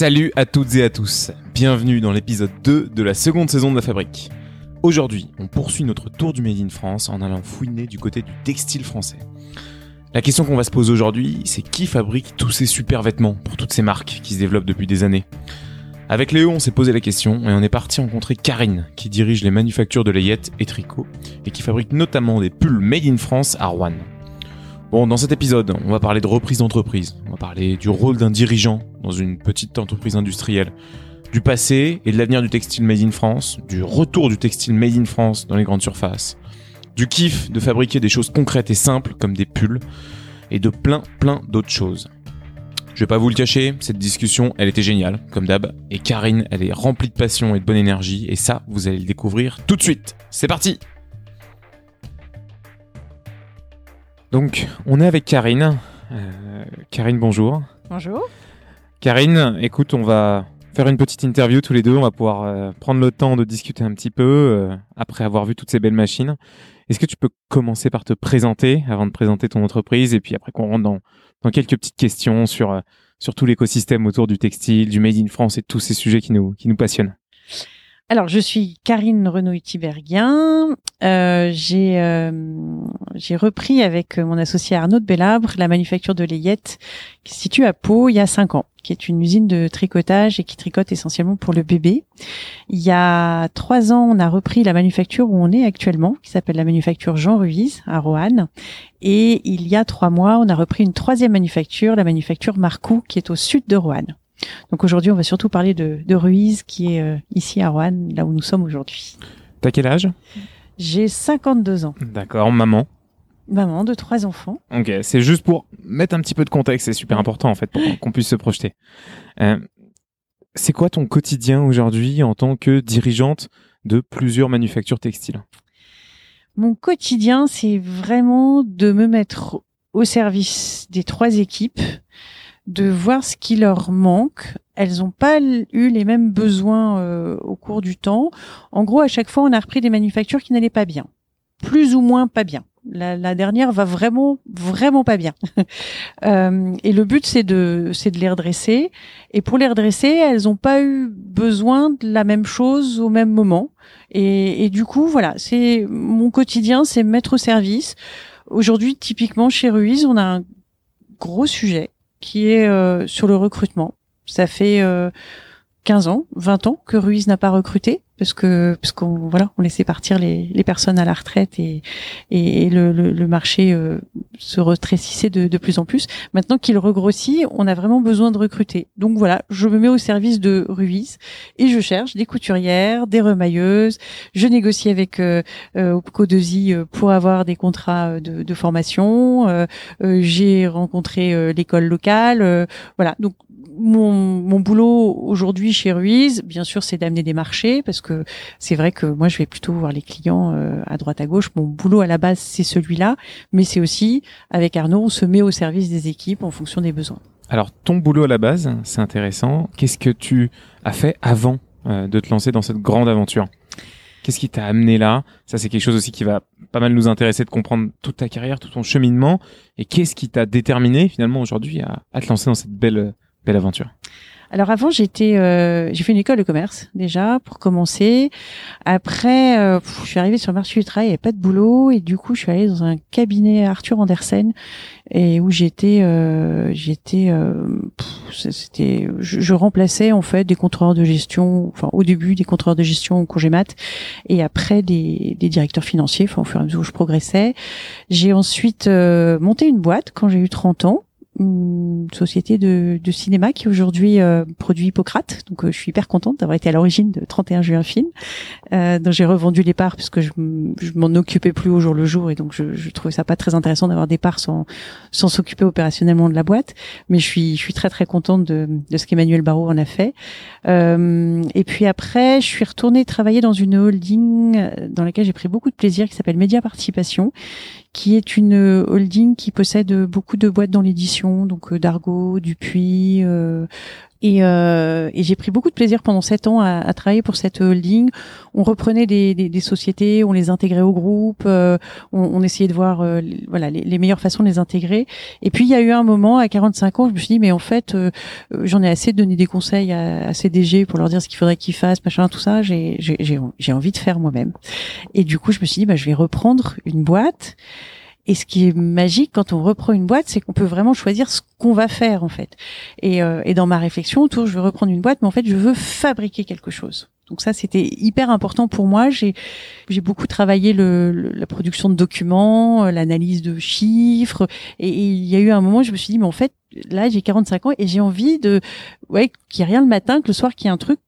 Salut à toutes et à tous, bienvenue dans l'épisode 2 de la seconde saison de la fabrique. Aujourd'hui, on poursuit notre tour du Made in France en allant fouiner du côté du textile français. La question qu'on va se poser aujourd'hui, c'est qui fabrique tous ces super vêtements pour toutes ces marques qui se développent depuis des années? Avec Léo, on s'est posé la question et on est parti rencontrer Karine, qui dirige les manufactures de layettes et tricots et qui fabrique notamment des pulls Made in France à Rouen. Bon, dans cet épisode, on va parler de reprise d'entreprise, on va parler du rôle d'un dirigeant dans une petite entreprise industrielle, du passé et de l'avenir du textile made in France, du retour du textile made in France dans les grandes surfaces, du kiff de fabriquer des choses concrètes et simples comme des pulls, et de plein plein d'autres choses. Je vais pas vous le cacher, cette discussion, elle était géniale, comme d'hab, et Karine, elle est remplie de passion et de bonne énergie, et ça, vous allez le découvrir tout de suite. C'est parti Donc, on est avec Karine. Euh, Karine, bonjour. Bonjour. Karine, écoute, on va faire une petite interview tous les deux. On va pouvoir euh, prendre le temps de discuter un petit peu euh, après avoir vu toutes ces belles machines. Est-ce que tu peux commencer par te présenter avant de présenter ton entreprise et puis après qu'on rentre dans, dans quelques petites questions sur, sur tout l'écosystème autour du textile, du Made in France et tous ces sujets qui nous, qui nous passionnent? Alors, je suis Karine Renaud-Tiberguien. Euh, j'ai euh, j'ai repris avec mon associé Arnaud de Bellabre la manufacture de layettes qui se situe à Pau il y a cinq ans, qui est une usine de tricotage et qui tricote essentiellement pour le bébé. Il y a trois ans, on a repris la manufacture où on est actuellement, qui s'appelle la manufacture Jean Ruiz à Roanne. Et il y a trois mois, on a repris une troisième manufacture, la manufacture Marcou, qui est au sud de Roanne. Donc aujourd'hui, on va surtout parler de, de Ruiz, qui est euh, ici à Roanne, là où nous sommes aujourd'hui. T'as quel âge? J'ai 52 ans. D'accord, maman? Maman de trois enfants. Ok, c'est juste pour mettre un petit peu de contexte, c'est super important en fait pour qu'on puisse se projeter. Euh, c'est quoi ton quotidien aujourd'hui en tant que dirigeante de plusieurs manufactures textiles? Mon quotidien, c'est vraiment de me mettre au service des trois équipes, de voir ce qui leur manque. Elles n'ont pas eu les mêmes besoins euh, au cours du temps. En gros, à chaque fois, on a repris des manufactures qui n'allaient pas bien, plus ou moins pas bien. La, la dernière va vraiment, vraiment pas bien. Euh, et le but, c'est de, c'est de les redresser. Et pour les redresser, elles n'ont pas eu besoin de la même chose au même moment. Et, et du coup, voilà, c'est mon quotidien, c'est me mettre au service. Aujourd'hui, typiquement chez Ruiz, on a un gros sujet qui est euh, sur le recrutement. Ça fait euh, 15 ans, 20 ans que Ruiz n'a pas recruté parce que parce qu'on voilà, on laissait partir les, les personnes à la retraite et et, le, le, le marché euh, se retrécissait de, de plus en plus. Maintenant qu'il regrossit, on a vraiment besoin de recruter. Donc voilà, je me mets au service de Ruiz et je cherche des couturières, des remailleuses. Je négocie avec euh, euh, Opco 2i euh, pour avoir des contrats euh, de, de formation. Euh, euh, J'ai rencontré l'école locale. voilà, donc mon, boulot aujourd'hui chez Ruiz, bien sûr, c'est d'amener des marchés parce que c'est vrai que moi, je vais plutôt voir les clients euh, à droite à gauche. Mon boulot à la base, c'est celui-là, mais c'est aussi avec Arnaud, on se met au service des équipes en fonction des besoins. Alors ton boulot à la base, c'est intéressant. Qu'est-ce que tu as fait avant euh, de te lancer dans cette grande aventure? Qu'est-ce qui t'a amené là? Ça, c'est quelque chose aussi qui va pas mal nous intéresser de comprendre toute ta carrière, tout ton cheminement. Et qu'est-ce qui t'a déterminé finalement aujourd'hui à te lancer dans cette belle, belle aventure Alors avant, j'étais, euh, j'ai fait une école de commerce déjà pour commencer. Après, euh, je suis arrivée sur le marché du travail, il n'y avait pas de boulot et du coup, je suis allée dans un cabinet Arthur Andersen et où j'étais, euh, j'étais, euh, c'était, je, remplaçais en fait des contrôleurs de gestion, enfin au début des contrôleurs de gestion au congé mat et après des, des directeurs financiers. Enfin, au fur et à mesure où je progressais, j'ai ensuite euh, monté une boîte quand j'ai eu 30 ans une société de, de cinéma qui aujourd'hui euh, produit Hippocrate. Donc euh, je suis hyper contente d'avoir été à l'origine de 31 juin film. Euh, dont j'ai revendu les parts parce que je, je m'en occupais plus au jour le jour et donc je, je trouvais ça pas très intéressant d'avoir des parts sans sans s'occuper opérationnellement de la boîte. Mais je suis je suis très très contente de, de ce qu'Emmanuel Barrault en a fait. Euh, et puis après, je suis retournée travailler dans une holding euh, dans laquelle j'ai pris beaucoup de plaisir qui s'appelle Média Participation qui est une holding qui possède beaucoup de boîtes dans l'édition, donc euh, Dargaud, Dupuis, euh, Et, euh, et j'ai pris beaucoup de plaisir pendant sept ans à, à, travailler pour cette holding. On reprenait des, des, des sociétés, on les intégrait au groupe, euh, on, on, essayait de voir euh, voilà les, les, meilleures façons de les intégrer. Et puis il y a eu un moment à 45 ans, je me suis dit mais en fait euh, j'en ai assez de donner des conseils à, à CDG pour leur dire ce qu'il faudrait qu'ils fassent, machin, tout ça. J'ai envie de faire moi-même. Et du coup je me suis dit bah je vais reprendre une boîte. Et ce qui est magique quand on reprend une boîte, c'est qu'on peut vraiment choisir ce qu'on va faire en fait. Et, euh, et dans ma réflexion autour, je veux reprendre une boîte, mais en fait, je veux fabriquer quelque chose. Donc ça, c'était hyper important pour moi. J'ai beaucoup travaillé le, la production de documents, euh, l'analyse de chiffres, et, il y a eu un moment, où je me suis dit, mais en fait, là, j'ai 45 ans et j'ai envie de, ouais, qu'il n'y ait rien le matin, que le soir, qu'il y ait un truc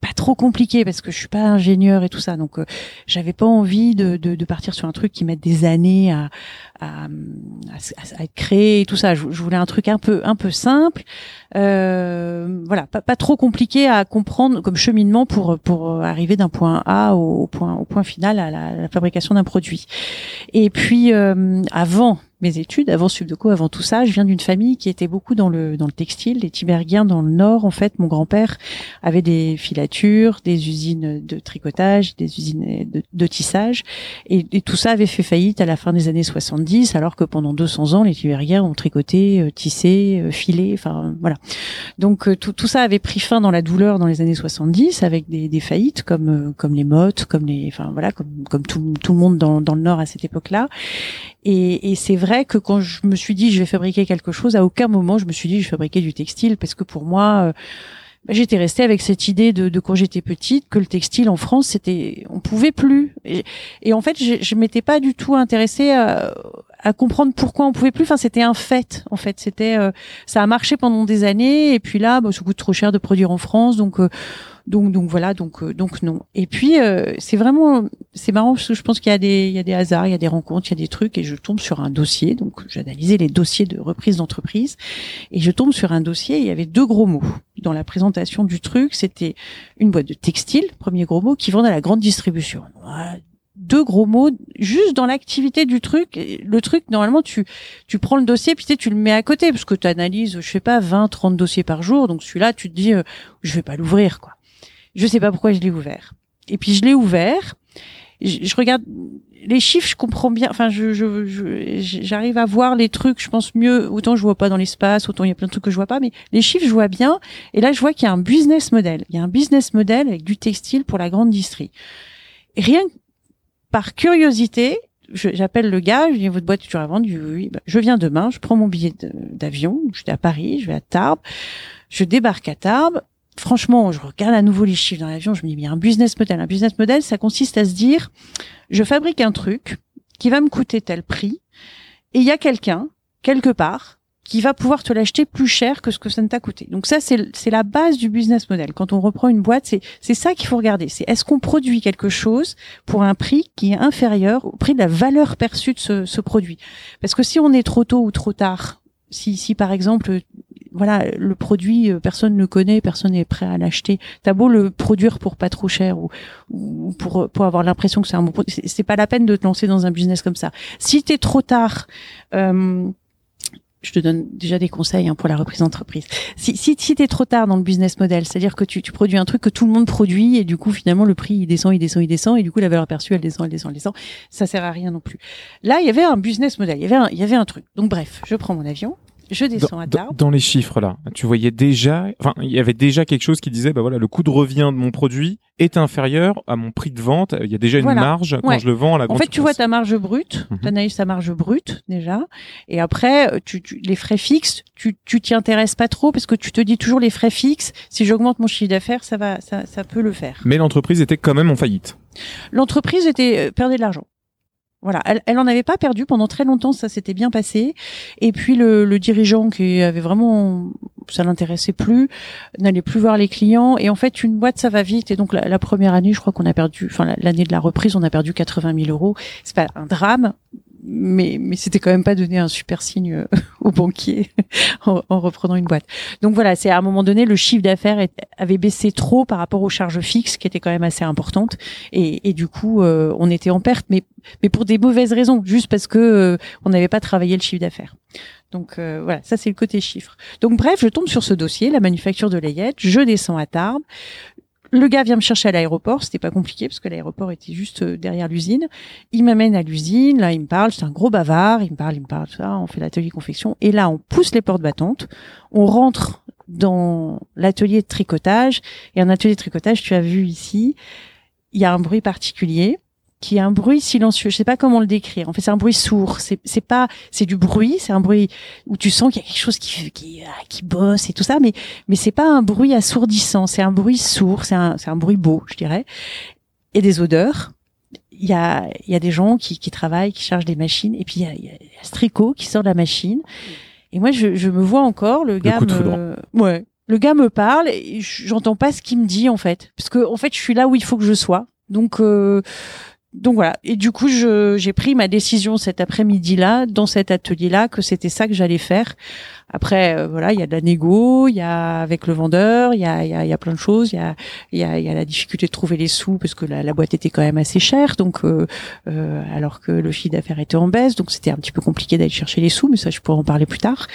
pas trop compliqué parce que je suis pas ingénieur et tout ça. Donc euh, j'avais pas envie de, de, de, partir sur un truc qui mette des années à, à, à, être créé et tout ça. Je, voulais un truc un peu un peu simple. Euh, voilà pas, pas trop compliqué à comprendre comme cheminement pour pour arriver d'un point A au, point au point final à la, la fabrication d'un produit. Et puis euh, avant mes études, avant Subdeco, avant tout ça, je viens d'une famille qui était beaucoup dans le dans le textile, les Tibergiens dans le Nord. En fait, mon grand-père avait des filatures, des usines de tricotage, des usines de, tissage, et, tout ça avait fait faillite à la fin des années 70, alors que pendant 200 ans, les Tibergiens ont tricoté, euh, tissé, euh, filé, enfin voilà. Donc euh, tout, ça avait pris fin dans la douleur dans les années 70, avec des, des faillites comme comme les mottes, comme les, enfin voilà, comme comme tout, tout le monde dans, dans le Nord à cette époque-là. Et, et c'est vrai que quand je me suis dit je vais fabriquer quelque chose, à aucun moment je me suis dit je vais fabriquer du textile parce que pour moi euh, bah, j'étais restée avec cette idée de, de quand j'étais petite que le textile en France c'était on pouvait plus. Et, et en fait je, je m'étais pas du tout intéressée à, à, comprendre pourquoi on pouvait plus. Enfin c'était un fait en fait. C'était euh, ça a marché pendant des années et puis là bah, ça coûte trop cher de produire en France. Donc euh, donc donc voilà donc euh, donc non. Et puis euh, c'est vraiment c'est marrant parce que je pense qu'il y a des hasards, il y a des rencontres, il y a des trucs et je tombe sur un dossier. Donc j'analysais les dossiers de reprise d'entreprise et je tombe sur un dossier. Il y avait deux gros mots dans la présentation du truc. C'était une boîte de textile, premier gros mot, qui vend à la grande distribution deux gros mots juste dans l'activité du truc le truc normalement tu tu prends le dossier puis tu le mets à côté parce que tu analyses je sais pas 20 30 dossiers par jour donc celui-là tu te dis euh, je vais pas l'ouvrir quoi je sais pas pourquoi je l'ai ouvert. Et puis je l'ai ouvert. Je, regarde les chiffres, je comprends bien. Enfin, je, j'arrive à voir les trucs. Je pense mieux. Autant je vois pas dans l'espace, autant il y a plein de trucs que je vois pas. Mais les chiffres, je vois bien. Et là, je vois qu'il y a un business model. Il y a un business model avec du textile pour la grande distrie. rien par curiosité, j'appelle le gars, je dis votre boîte est toujours à vendre? oui, bah, je viens demain, je prends mon billet d'avion, je suis à Paris, je vais à Tarbes, je débarque à Tarbes, franchement, je regarde à nouveau les chiffres dans l'avion, je me dis, mais il y a un business model. Un business model, ça consiste à se dire, je fabrique un truc qui va me coûter tel prix, et il y a quelqu'un, quelque part, qui va pouvoir te l'acheter plus cher que ce que ça ne t'a coûté. Donc ça, c'est la base du business model. Quand on reprend une boîte, c'est ça qu'il faut regarder. C'est est-ce qu'on produit quelque chose pour un prix qui est inférieur au prix de la valeur perçue de ce, ce produit? Parce que si on est trop tôt ou trop tard, si, si par exemple voilà, le produit, euh, personne ne le connaît, personne n'est prêt à l'acheter. T'as beau le produire pour pas trop cher ou, ou pour pour avoir l'impression que c'est un bon produit, c'est pas la peine de te lancer dans un business comme ça. Si t'es trop tard, euh, je te donne déjà des conseils hein, pour la reprise d'entreprise. Si, si, si tu trop tard dans le business model, c'est-à-dire que tu, tu produis un truc que tout le monde produit et du coup finalement le prix il descend, il descend, il descend et du coup la valeur perçue elle descend, elle descend, elle descend, ça sert à rien non plus. Là il y avait un business model, il y avait il y avait un truc. Donc bref, je prends mon avion, je descends dans, à Tarbes. Dans les chiffres là, tu voyais déjà, enfin, il y avait déjà quelque chose qui disait, bah voilà, le coût de revient de mon produit est inférieur à mon prix de vente. Il y a déjà une marge quand je le vends à la grande En fait, tu vois ta marge brute, -hmm. tu analyses ta marge brute déjà, et après, tu, tu les frais fixes, tu tu t'y intéresses pas trop parce que tu te dis toujours les frais fixes. Si j'augmente mon chiffre d'affaires, ça va, ça, ça peut le faire. Mais l'entreprise était quand même en faillite. L'entreprise était euh, perdait de l'argent. Voilà, elle, elle en avait pas perdu pendant très longtemps, ça s'était bien passé. Et puis le, le, dirigeant qui avait vraiment, ça l'intéressait plus, n'allait plus voir les clients. Et en fait, une boîte, ça va vite. Et donc la, la première année, je crois qu'on a perdu, enfin l'année de la reprise, on a perdu 80 000 euros. C'est pas un drame, mais mais c'était quand même pas donner un super signe euh, au banquier en, en, reprenant une boîte. Donc voilà, c'est à un moment donné le chiffre d'affaires avait baissé trop par rapport aux charges fixes qui étaient quand même assez importantes et, et du coup euh, on était en perte, mais mais pour des mauvaises raisons, juste parce que euh, on n'avait pas travaillé le chiffre d'affaires. Donc voilà, ça c'est le côté chiffre. Donc bref, je tombe sur ce dossier, la manufacture de Layette, je descends à Tarbes, le gars vient me chercher à l'aéroport, c'était pas compliqué parce que l'aéroport était juste euh, derrière l'usine. Il m'amène à l'usine, là il me parle, c'est un gros bavard, il me parle, il me parle, ça, on fait l'atelier confection. Et là on pousse les portes battantes, on rentre dans l'atelier de tricotage. Et un atelier de tricotage, tu as vu ici, il y a un bruit particulier qui est un bruit silencieux. Je sais pas comment le décrire. En fait, c'est un bruit sourd. C'est c'est pas c'est du bruit. C'est un bruit où tu sens qu'il y a quelque chose qui qui ah, qui bosse et tout ça, mais mais c'est pas un bruit assourdissant. C'est un bruit sourd. C'est un c'est un bruit beau, je dirais. Et des odeurs. Il y a il y a des gens qui qui travaillent, qui chargent des machines, et puis il y a, il y a ce tricot qui sort de la machine. Et moi, je, je me vois encore le gars. me... Ouais. Le gars me parle et j'entends pas ce qu'il me dit en fait, parce que en fait, je suis là où il faut que je sois. Donc euh, donc voilà. Et du coup, j'ai pris ma décision cet après-midi-là, dans cet atelier-là, que c'était ça que j'allais faire. Après, euh, voilà, il y a de la négo, il y a avec le vendeur, il y a, y, a, y a plein de choses. Il y a, y, a, y a la difficulté de trouver les sous parce que la, la boîte était quand même assez chère, donc euh, euh, alors que le chiffre d'affaires était en baisse, donc c'était un petit peu compliqué d'aller chercher les sous, mais ça je pourrais en parler plus tard.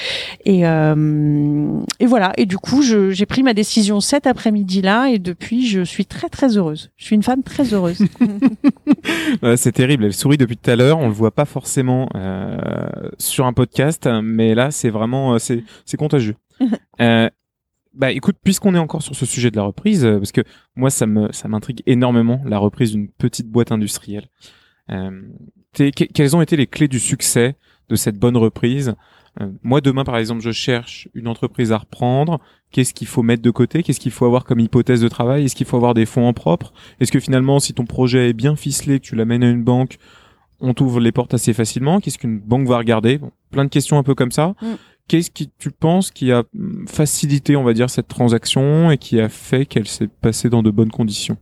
Et, euh, et voilà. Et du coup, j'ai pris ma décision cet après-midi-là, et depuis, je suis très très heureuse. Je suis une femme très heureuse. c'est terrible. Elle sourit depuis tout à l'heure. On le voit pas forcément euh, sur un podcast, mais là, c'est vraiment c'est contagieux. euh, bah écoute, puisqu'on est encore sur ce sujet de la reprise, euh, parce que moi ça me ça m'intrigue énormément la reprise d'une petite boîte industrielle. Euh, quelles ont été les clés du succès de cette bonne reprise? Moi demain par exemple, je cherche une entreprise à reprendre. Qu'est-ce qu'il faut mettre de côté? Qu'est-ce qu'il faut avoir comme hypothèse de travail? Est-ce qu'il faut avoir des fonds en propre? Est-ce que finalement, si ton projet est bien ficelé, que tu l'amènes à une banque, on t'ouvre les portes assez facilement? Qu'est-ce qu'une banque va regarder? Plein de questions un peu comme ça. Mm. Qu'est-ce qui tu penses qui a facilité, on va dire, cette transaction et qui a fait qu'elle s'est passée dans de bonnes conditions?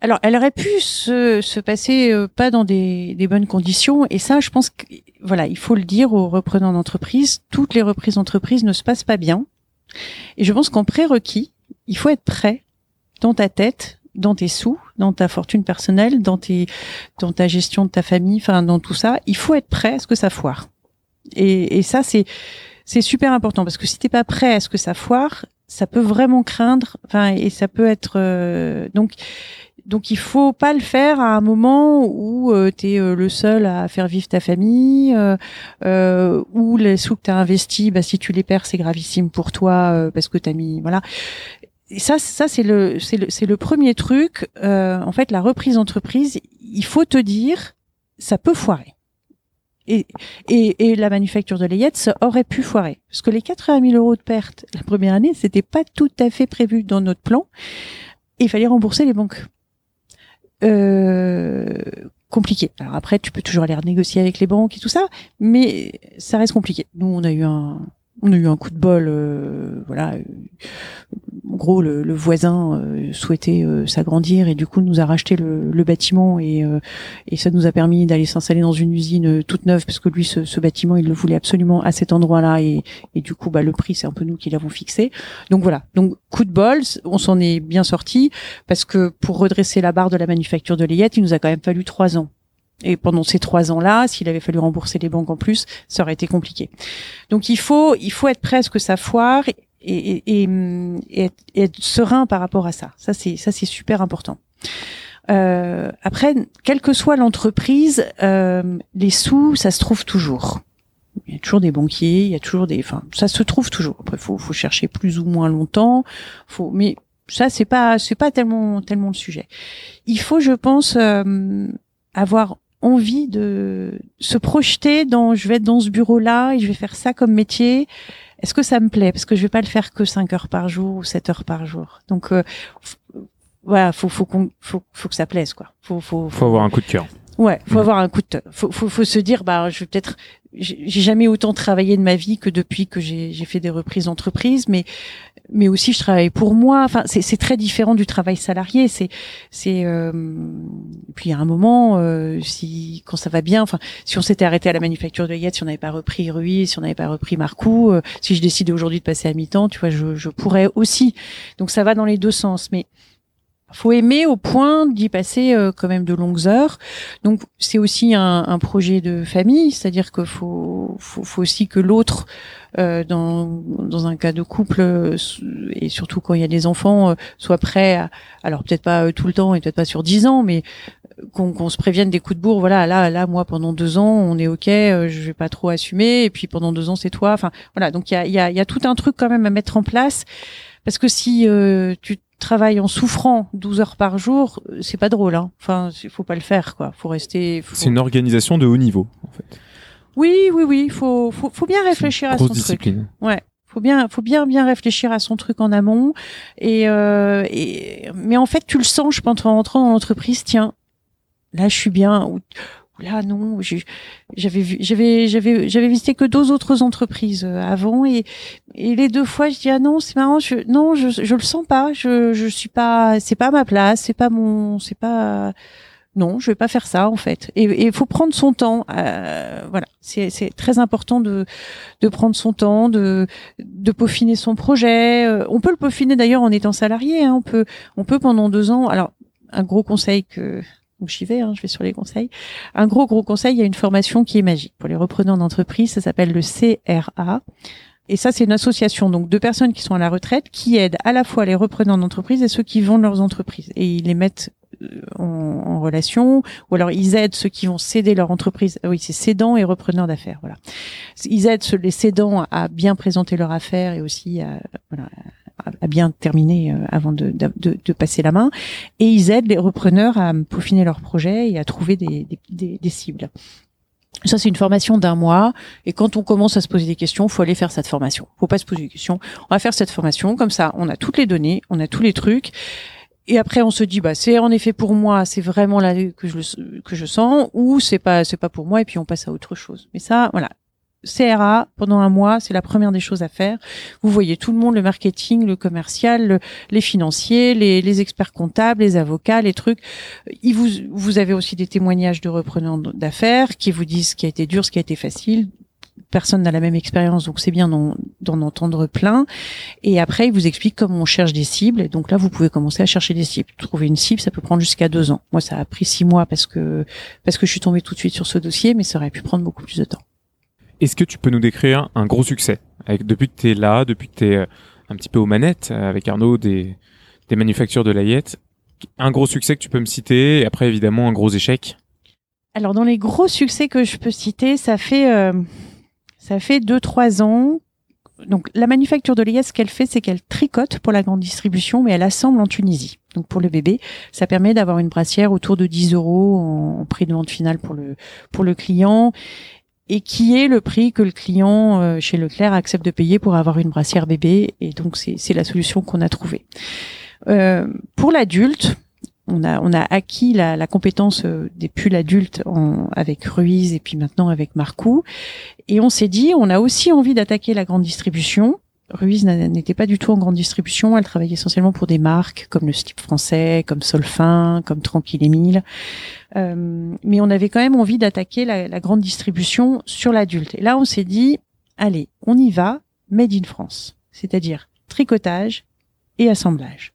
Alors, elle aurait pu se, se passer euh, pas dans des, des, bonnes conditions, et ça, je pense que voilà, il faut le dire aux reprenants d'entreprise. Toutes les reprises d'entreprise ne se passent pas bien, et je pense qu'en prérequis, il faut être prêt dans ta tête, dans tes sous, dans ta fortune personnelle, dans tes, dans ta gestion de ta famille, enfin dans tout ça. Il faut être prêt à ce que ça foire. Et, et ça, c'est c'est super important parce que si t'es pas prêt à ce que ça foire, ça peut vraiment craindre. Enfin, et ça peut être euh, donc. Donc il faut pas le faire à un moment où euh, tu euh, le seul à faire vivre ta famille, euh, où les sous que tu investis, bah, si tu les perds, c'est gravissime pour toi parce que tu as mis... Voilà. Et ça, ça c'est le, c'est le, c'est le premier truc. en fait, la reprise d'entreprise, il faut te dire, ça peut foirer. Et, et, la manufacture de layette, aurait pu foirer. Parce que les 80 000 euros de perte la première année, c'était pas tout à fait prévu dans notre plan. il fallait rembourser les banques. Euh, compliqué. Alors après, tu peux toujours aller renégocier avec les banques et tout ça, mais ça reste compliqué. Nous, on a eu un, on a eu un coup de bol, euh, voilà. En gros, le, voisin euh, souhaitait euh, s'agrandir et du coup nous a racheté le, bâtiment et, ça nous a permis d'aller s'installer dans une usine toute neuve parce que lui, ce, bâtiment, il le voulait absolument à cet endroit-là et, et du coup, bah, le prix, c'est un peu nous qui l'avons fixé. Donc voilà. Donc coup de bol, on s'en est bien sorti parce que pour redresser la barre de la manufacture de Layette, il nous a quand même fallu trois ans. Et pendant ces trois ans-là, s'il avait fallu rembourser les banques en plus, ça aurait été compliqué. Donc il faut, il faut être prêt à ce que ça foire et, et, et, être, serein par rapport à ça. Ça c'est, ça c'est super important. Euh, après, quelle que soit l'entreprise, euh, les sous, ça se trouve toujours. Il y a toujours des banquiers, il y a toujours des, enfin, ça se trouve toujours. Après, faut, faut chercher plus ou moins longtemps. Faut, mais ça, c'est pas, c'est pas tellement, tellement le sujet. Il faut, je pense, euh, avoir envie de se projeter dans je vais être dans ce bureau là et je vais faire ça comme métier. Est-ce que ça me plaît? Parce que je vais pas le faire que 5 heures par jour ou 7 heures par jour. Donc euh, voilà faut faut, faut faut que ça plaise quoi. Faut faut, faut avoir un coup de cœur Ouais, faut Mhm. avoir un coup de, faut, faut, faut se dire, bah, je vais peut-être, j'ai jamais autant travaillé de ma vie que depuis que j'ai fait des reprises d'entreprise, mais mais aussi je travaille pour moi. Enfin, c'est très différent du travail salarié. C'est c'est euh, puis à un moment, euh, si quand ça va bien, enfin, si on s'était arrêté à la manufacture de Yette, si on n'avait pas repris Ruiz, si on n'avait pas repris Marcou, euh, si je décidais aujourd'hui de passer à mi-temps, tu vois, je je pourrais aussi. Donc ça va dans les deux sens, mais faut aimer au point d'y passer euh, quand même de longues heures. Donc c'est aussi un, un projet de famille, c'est-à-dire que faut, faut, faut aussi que l'autre, euh, dans, dans un cas de couple euh, et surtout quand il y a des enfants, euh, soit prêt. À, alors peut-être pas euh, tout le temps et peut-être pas sur dix ans, mais euh, qu'on qu'on se prévienne des coups de bourre. Voilà, là, là, moi pendant deux ans, on est ok, je vais pas trop assumer. Et puis pendant deux ans, c'est toi. Enfin voilà, donc il y a, y, a, y a tout un truc quand même à mettre en place parce que si euh, tu travailles en souffrant 12 heures par jour, c'est pas drôle. Hein. Enfin, faut pas le faire, quoi. Faut rester. faut- C'est une organisation de haut niveau, en fait. Oui, oui, oui. Faut, faut, faut bien réfléchir à son truc. Ouais. Faut bien, faut bien, bien réfléchir à son truc en amont. Et, euh, et mais en fait, tu le sens, je pense, en rentrant dans l'entreprise. Tiens, là, je suis bien. Ou là, non. J'avais vu, j'avais, j'avais, j'avais visité que deux autres entreprises euh, avant, et, et les deux fois, je dis ah non, c'est marrant. Je, non, je, je le sens pas. Je, je suis pas. C'est pas ma place. C'est pas mon. C'est pas. Non, je vais pas faire ça en fait. Et il faut prendre son temps. euh, voilà, c'est c'est très important de de prendre son temps, de de peaufiner son projet. Euh, On peut le peaufiner d'ailleurs en étant salarié. Hein. On peut on peut pendant deux ans. Alors un gros conseil que donc j'y vais, hein, je vais sur les conseils. Un gros gros conseil, il y a une formation qui est magique pour les repreneurs d'entreprise. Ça s'appelle le CRA. Et ça, c'est une association donc de personnes qui sont à la retraite qui aident à la fois les repreneurs d'entreprise et ceux qui vendent leurs entreprises. Et ils les mettent euh, en, relation, ou alors ils aident ceux qui vont céder leur entreprise. Ah oui, c'est cédants et repreneurs d'affaires. Voilà. Ils aident les cédants à bien présenter leur affaire et aussi à, voilà, à- bien terminer euh, avant de, de, de- passer la main. Et ils aident les repreneurs à peaufiner leur projet et à trouver des, des, des, des cibles. Ça, c'est une formation d'un mois. Et quand on commence à se poser des questions, faut aller faire cette formation. Faut pas se poser des questions. On va faire cette formation. Comme ça, on a toutes les données, on a tous les trucs. Et après, on se dit, bah, c'est en effet pour moi, c'est vraiment là que je que je sens, ou c'est pas, c'est pas pour moi, et puis on passe à autre chose. Mais ça, voilà. CRA, pendant un mois, c'est la première des choses à faire. Vous voyez tout le monde, le marketing, le commercial, le- les financiers, les, experts comptables, les avocats, les trucs. Ils vous, avez aussi des témoignages de repreneurs d'affaires qui vous disent ce qui a été dur, ce qui a été facile. Personne n'a la même expérience, donc c'est bien d'en d'en entendre plein. Et après, ils vous expliquent comment on cherche des cibles. Et donc là, vous pouvez commencer à chercher des cibles. Trouver une cible, ça peut prendre jusqu'à deux ans. Moi, ça a pris six mois parce que parce que je suis tombée tout de suite sur ce dossier, mais ça aurait pu prendre beaucoup plus de temps. Est-ce que tu peux nous décrire un gros succès Depuis que tu es là, depuis que tu es un petit peu aux manettes euh, avec Arnaud des, des manufactures de Layette, un gros succès que tu peux me citer et après évidemment un gros échec? Alors dans les gros succès que je peux citer, ça fait euh, ça fait deux trois ans. Donc la manufacture de l'IS, ce qu'elle fait, c'est qu'elle tricote pour la grande distribution, mais elle assemble en Tunisie. Donc pour le bébé, ça permet d'avoir une brassière autour de 10 euros en, prix de vente finale pour le pour le client, et qui est le prix que le client euh, chez Leclerc accepte de payer pour avoir une brassière bébé. Et donc c'est la solution qu'on a trouvée. Euh, pour l'adulte, on a, on a acquis la, compétence euh, des pulls adultes avec Ruiz et puis maintenant avec Marcou. Et on s'est dit, on a aussi envie d'attaquer la grande distribution. Ruiz n'était pas du tout en grande distribution. Elle travaillait essentiellement pour des marques comme le Slip français, comme Solfin, comme Tranquille Émile. Euh, mais on avait quand même envie d'attaquer la, la grande distribution sur l'adulte. Et là, on s'est dit, allez, on y va, made in France. C'est-à-dire tricotage et assemblage.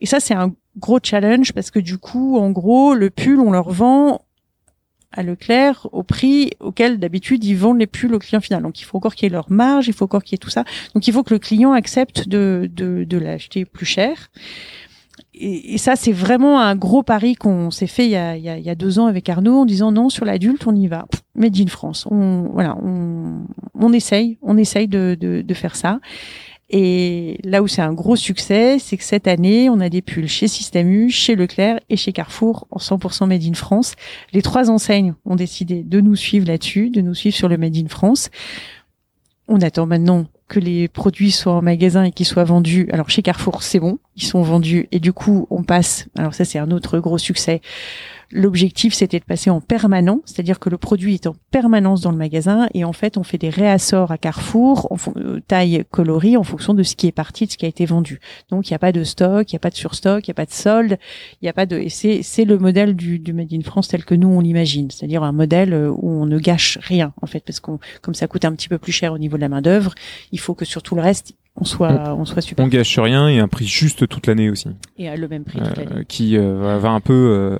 Et ça, c'est un gros challenge parce que du coup, en gros, le pull, on leur vend à Leclerc au prix auquel d'habitude ils vendent les pulls au client final. Donc il faut encore qu'il y ait leur marge, il faut encore qu'il y ait tout ça. Donc il faut que le client accepte de, de, de l'acheter plus cher. Et, ça, c'est vraiment un gros pari qu'on s'est fait il y, a, il, y a, deux ans avec Arnaud en disant non, sur l'adulte, on y va. Made in France. On, voilà, on, on essaye, on essaye de, de, de faire ça. Et là où c'est un gros succès, c'est que cette année, on a des pulls chez Système U, chez Leclerc et chez Carrefour en 100% Made in France. Les trois enseignes ont décidé de nous suivre là-dessus, de nous suivre sur le Made in France. On attend maintenant que les produits soient en magasin et qu'ils soient vendus. Alors chez Carrefour, c'est bon, ils sont vendus et du coup, on passe. Alors ça, c'est un autre gros succès. L'objectif, c'était de passer en permanent, c'est-à-dire que le produit est en permanence dans le magasin et en fait, on fait des réassorts à Carrefour, en euh, taille coloris, en fonction de ce qui est parti, de ce qui a été vendu. Donc, il n'y a pas de stock, il n'y a pas de surstock, il n'y a pas de solde, il n'y a pas de. C'est le modèle du, du Made in France tel que nous on l'imagine, c'est-à-dire un modèle euh, où on ne gâche rien en fait, parce qu'on comme ça coûte un petit peu plus cher au niveau de la main d'œuvre, il faut que sur tout le reste on soit on, soit super. On gâche rien et un prix juste toute l'année aussi. Et à le même prix toute l'année. Euh, qui euh, va un peu euh,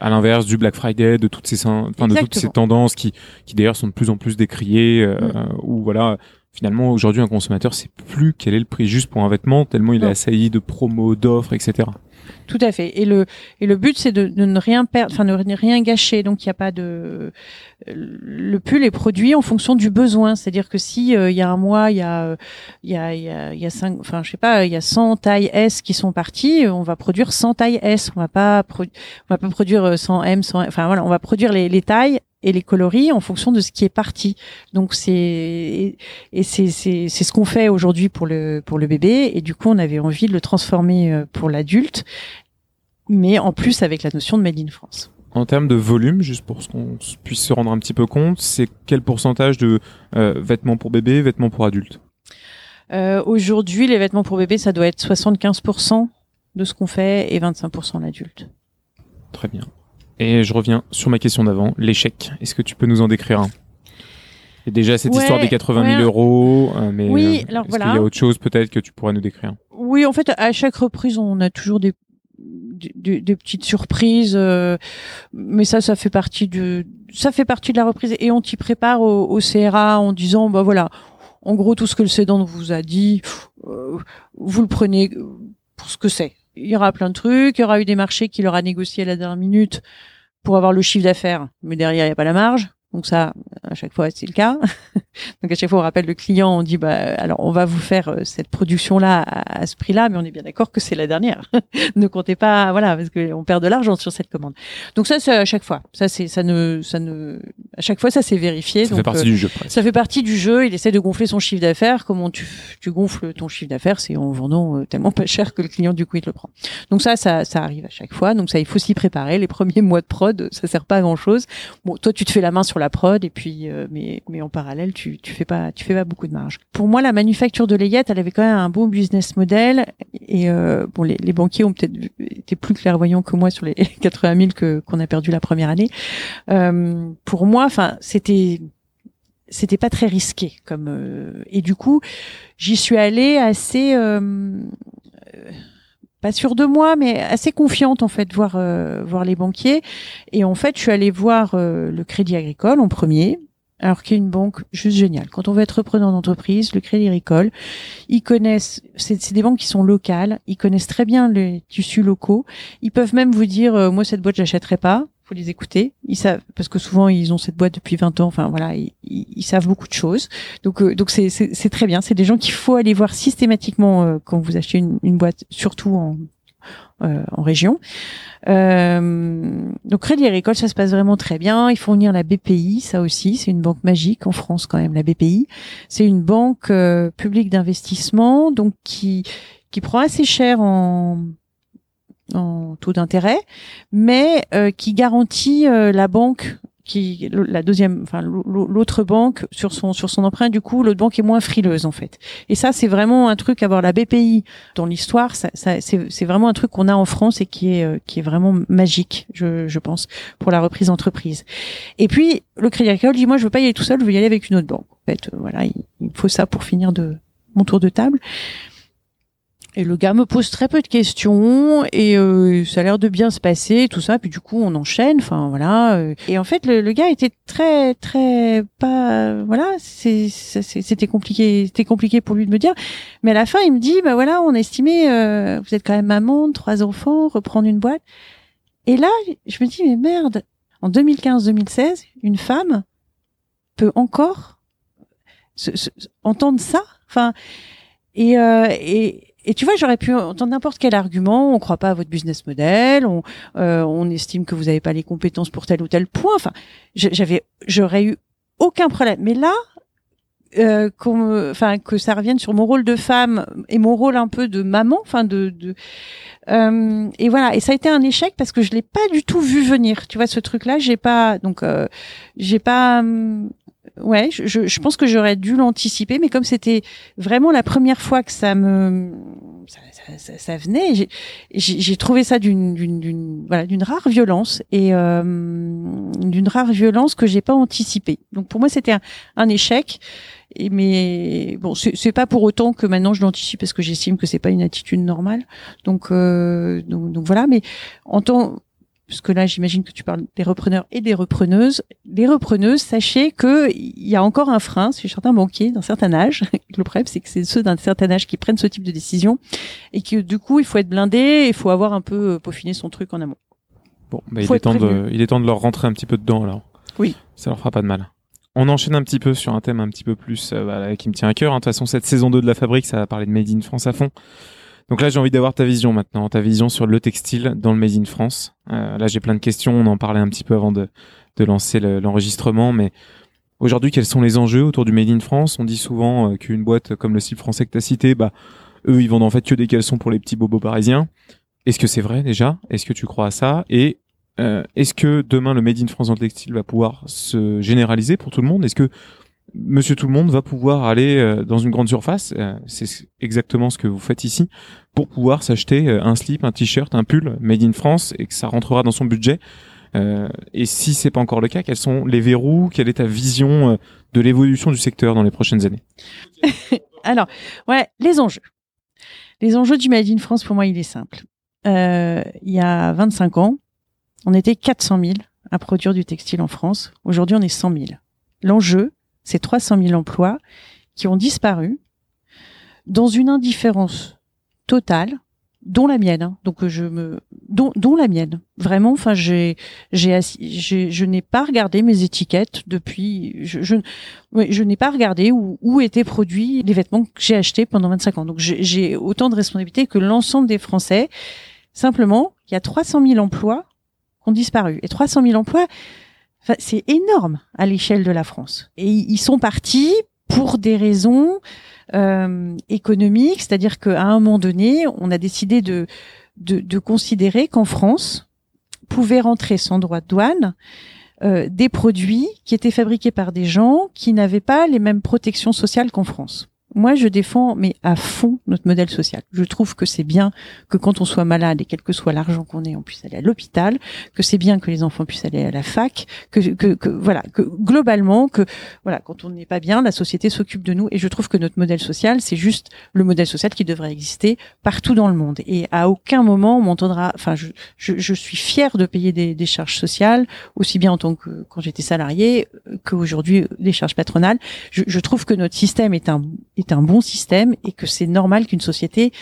à l'inverse du Black Friday, de toutes ces enfin, de toutes ces tendances qui qui d'ailleurs sont de plus en plus décriées mm. où voilà finalement aujourd'hui un consommateur sait plus quel est le prix juste pour un vêtement tellement il est assailli de promos, d'offres, etc. Tout à fait. Et le et le but c'est de, de, ne rien perdre, enfin ne rien gâcher. Donc il n'y a pas de le pull est produit en fonction du besoin. C'est-à-dire que si euh, il y a un mois il y a il y a il y a, cinq, enfin je sais pas, il y a 100 tailles S qui sont parties, on va produire 100 tailles S. On va pas on va pas produire 100 M, 100 enfin voilà, on va produire les tailles et les coloris en fonction de ce qui est parti. Donc c'est et c'est c'est c'est ce qu'on fait aujourd'hui pour le pour le bébé et du coup on avait envie de le transformer euh, pour l'adulte, mais en plus avec la notion de made in France. En termes de volume, juste pour qu'on puisse se rendre un petit peu compte, c'est quel pourcentage de euh, vêtements pour bébé, vêtements pour adulte euh, Aujourd'hui, les vêtements pour bébé, ça doit être 75% de ce qu'on fait et 25% l'adulte. Très bien. Et je reviens sur ma question d'avant, l'échec. Est-ce que tu peux nous en décrire un? Et déjà cette histoire des 80 000 euros, euh, mais oui, alors est-ce qu'il y a autre chose peut-être que tu pourrais nous décrire? Oui, en fait, à chaque reprise, on a toujours des des, petites surprises, euh, mais ça, ça fait partie de, ça fait partie de la reprise. Et on t'y prépare au, CRA en disant, bah voilà, en gros tout ce que le cédant vous a dit, euh, vous le prenez pour ce que c'est. Il y aura plein de trucs, il y aura eu des marchés qu'il aura négocié à la dernière minute pour avoir le chiffre d'affaires, mais derrière il n'y a pas la marge. Donc ça, à chaque fois, c'est le cas. Donc à chaque fois, on rappelle le client, on dit, bah, alors on va vous faire euh, cette production-là à, ce prix-là, mais on est bien d'accord que c'est la dernière. ne comptez pas, voilà, parce qu'on perd de l'argent sur cette commande. Donc ça, c'est à chaque fois. Ça, c'est, ça ne, ça ne, à chaque fois, ça c'est vérifié. Ça fait partie du jeu. Ça fait partie du jeu. Il essaie de gonfler son chiffre d'affaires. Comment tu, tu gonfles ton chiffre d'affaires, c'est en vendant euh, tellement pas cher que le client du coup il le prend. Donc ça, ça, ça arrive à chaque fois. Donc ça, il faut s'y préparer. Les premiers mois de prod, ça sert pas à grand chose. Bon, toi, tu te fais la main sur la prod et puis euh, mais mais en parallèle tu tu fais pas tu fais pas beaucoup de marge. Pour moi la manufacture de layette elle avait quand même un bon business model et euh, bon les, les banquiers ont peut-être été plus clairvoyants que moi sur les 80 000 que qu'on a perdu la première année. Euh, pour moi enfin c'était c'était pas très risqué comme euh, et du coup j'y suis allée assez pas sûre de moi, mais assez confiante en fait, voir euh, voir les banquiers. Et en fait, je suis allée voir euh, le Crédit Agricole en premier, alors qu'il y a une banque juste géniale. Quand on veut être repreneur d'entreprise, le Crédit Agricole, ils connaissent, c'est des banques qui sont locales, ils connaissent très bien les tissus locaux. Ils peuvent même vous dire, euh, moi cette boîte j'achèterai pas faut les écouter. Ils savent parce que souvent ils ont cette boîte depuis 20 ans. Enfin voilà, ils, ils savent beaucoup de choses. Donc euh, donc c'est c'est très bien. C'est des gens qu'il faut aller voir systématiquement euh, quand vous achetez une, une boîte, surtout en euh, en région. donc Crédit Agricole, ça se passe vraiment très bien. Ils font venir la BPI, ça aussi, c'est une banque magique en France quand même. La BPI, c'est une banque publique d'investissement, donc qui qui prend assez cher en en taux d'intérêt, mais euh, qui garantit euh, la banque qui la deuxième enfin l'autre banque sur son sur son emprunt du coup l'autre banque est moins frileuse en fait. Et ça c'est vraiment un truc avoir la BPI dans l'histoire ça, ça c'est vraiment un truc qu'on a en France et qui est euh, qui est vraiment magique je, je pense pour la reprise d'entreprise. Et puis le Crédit Agricole dit moi je veux pas y aller tout seul je veux y aller avec une autre banque. En fait voilà il, il faut ça pour finir de mon tour de table et le gars me pose très peu de questions et euh, ça a l'air de bien se passer, tout ça. Puis du coup, on enchaîne. Enfin voilà. Euh. Et en fait, le, gars était très très pas voilà. C'était compliqué. C'était compliqué pour lui de me dire. Mais à la fin, il me dit bah voilà, on a estimé. Euh, vous êtes quand même maman, trois enfants, reprendre une boîte. Et là, je me dis mais merde. En 2015-2016, une femme peut encore entendre ça? Enfin et, et et tu vois, j'aurais pu entendre n'importe quel argument. On croit pas à votre business model. On, euh, on estime que vous n'avez pas les compétences pour tel ou tel point. Enfin, j'avais, j'aurais eu aucun problème. Mais là, euh, enfin que ça revienne sur mon rôle de femme et mon rôle un peu de maman, enfin de, de euh, et voilà. Et ça a été un échec parce que je l'ai pas du tout vu venir. Tu vois ce truc-là, j'ai pas donc euh, j'ai pas hum, ouais, je, je pense que j'aurais dû l'anticiper, mais comme c'était vraiment la première fois que ça me ça, ça, ça venait, j'ai trouvé ça d'une d'une voilà d'une rare violence et euh, d'une rare violence que j'ai pas anticipée. Donc pour moi c'était un, un, échec. Et mais bon, c'est pas pour autant que maintenant je l'anticipe parce que j'estime que c'est pas une attitude normale. Donc, euh, donc, donc voilà. Mais en tant puisque là j'imagine que tu parles des repreneurs et des repreneuses. Les repreneuses, sachez que il y a encore un frein chez certains banquiers d'un certain âge. Le problème, c'est que c'est ceux d'un certain âge qui prennent ce type de décision et que du coup, il faut être blindé, il faut avoir un peu euh, peaufiné son truc en amont. Bon, bah, il, est temps de, il est temps de leur rentrer un petit peu dedans alors. Oui. Ça leur fera pas de mal. On enchaîne un petit peu sur un thème un petit peu plus euh, bah, qui me tient à cœur. Hein. De toute façon, cette saison 2 de la fabrique, ça va parler de Made in France à fond. Donc là, j'ai envie d'avoir ta vision maintenant, ta vision sur le textile dans le Made in France. Euh, là, j'ai plein de questions. On en parlait un petit peu avant de, lancer l'enregistrement, mais aujourd'hui, quels sont les enjeux autour du Made in France? On dit souvent euh, qu'une boîte comme le style français que tu as cité, bah, eux, ils vendent en fait que des caleçons pour les petits bobos parisiens. Est-ce que c'est vrai déjà? Est-ce que tu crois à ça? Et euh, est-ce que demain le Made in France dans le textile va pouvoir se généraliser pour tout le monde? Est-ce que Monsieur tout le monde va pouvoir aller euh, dans une grande surface, euh, c'est exactement ce que vous faites ici, pour pouvoir s'acheter euh, un slip, un t-shirt, un pull made in France et que ça rentrera dans son budget. et si c'est pas encore le cas, quels sont les verrous Quelle est ta vision de l'évolution du secteur dans les prochaines années? Alors, ouais, les enjeux. Les enjeux du Made in France, pour moi, il est simple. il y a 25 ans, on était 400 000 à produire du textile en France. Aujourd'hui, on est 100 000. L'enjeu, ces 300 000 emplois qui ont disparu dans une indifférence totale dont la mienne hein. donc je me dont, la mienne. Vraiment enfin j'ai j'ai je n'ai pas regardé mes étiquettes depuis je n'ai pas regardé où, où étaient produits les vêtements que j'ai achetés pendant 25 ans. Donc j'ai autant de responsabilités que l'ensemble des français. Simplement il y a 300 000 emplois qui ont disparu. Et 300 000 emplois c'est énorme à l'échelle de la France. Et ils sont partis pour des raisons euh, économiques, c'est-à-dire qu'à un moment donné, on a décidé de, de, considérer qu'en France pouvaient rentrer sans droit de douane euh, des produits qui étaient fabriqués par des gens qui n'avaient pas les mêmes protections sociales qu'en France. Moi, je défends, mais à fond, notre modèle social. Je trouve que c'est bien que quand on soit malade et quel que soit l'argent qu'on ait, on puisse aller à l'hôpital, que c'est bien que les enfants puissent aller à la fac, que, que, que voilà, que globalement, que voilà, quand on n'est pas bien, la société s'occupe de nous. Et je trouve que notre modèle social, c'est juste le modèle social qui devrait exister partout dans le monde. Et à aucun moment on m'entendra. Enfin, je, je, je, suis fière de payer des, des charges sociales, aussi bien en tant que quand j'étais salarié qu'aujourd'hui des charges patronales. Je, je trouve que notre système est un un bon système et que c'est normal qu'une société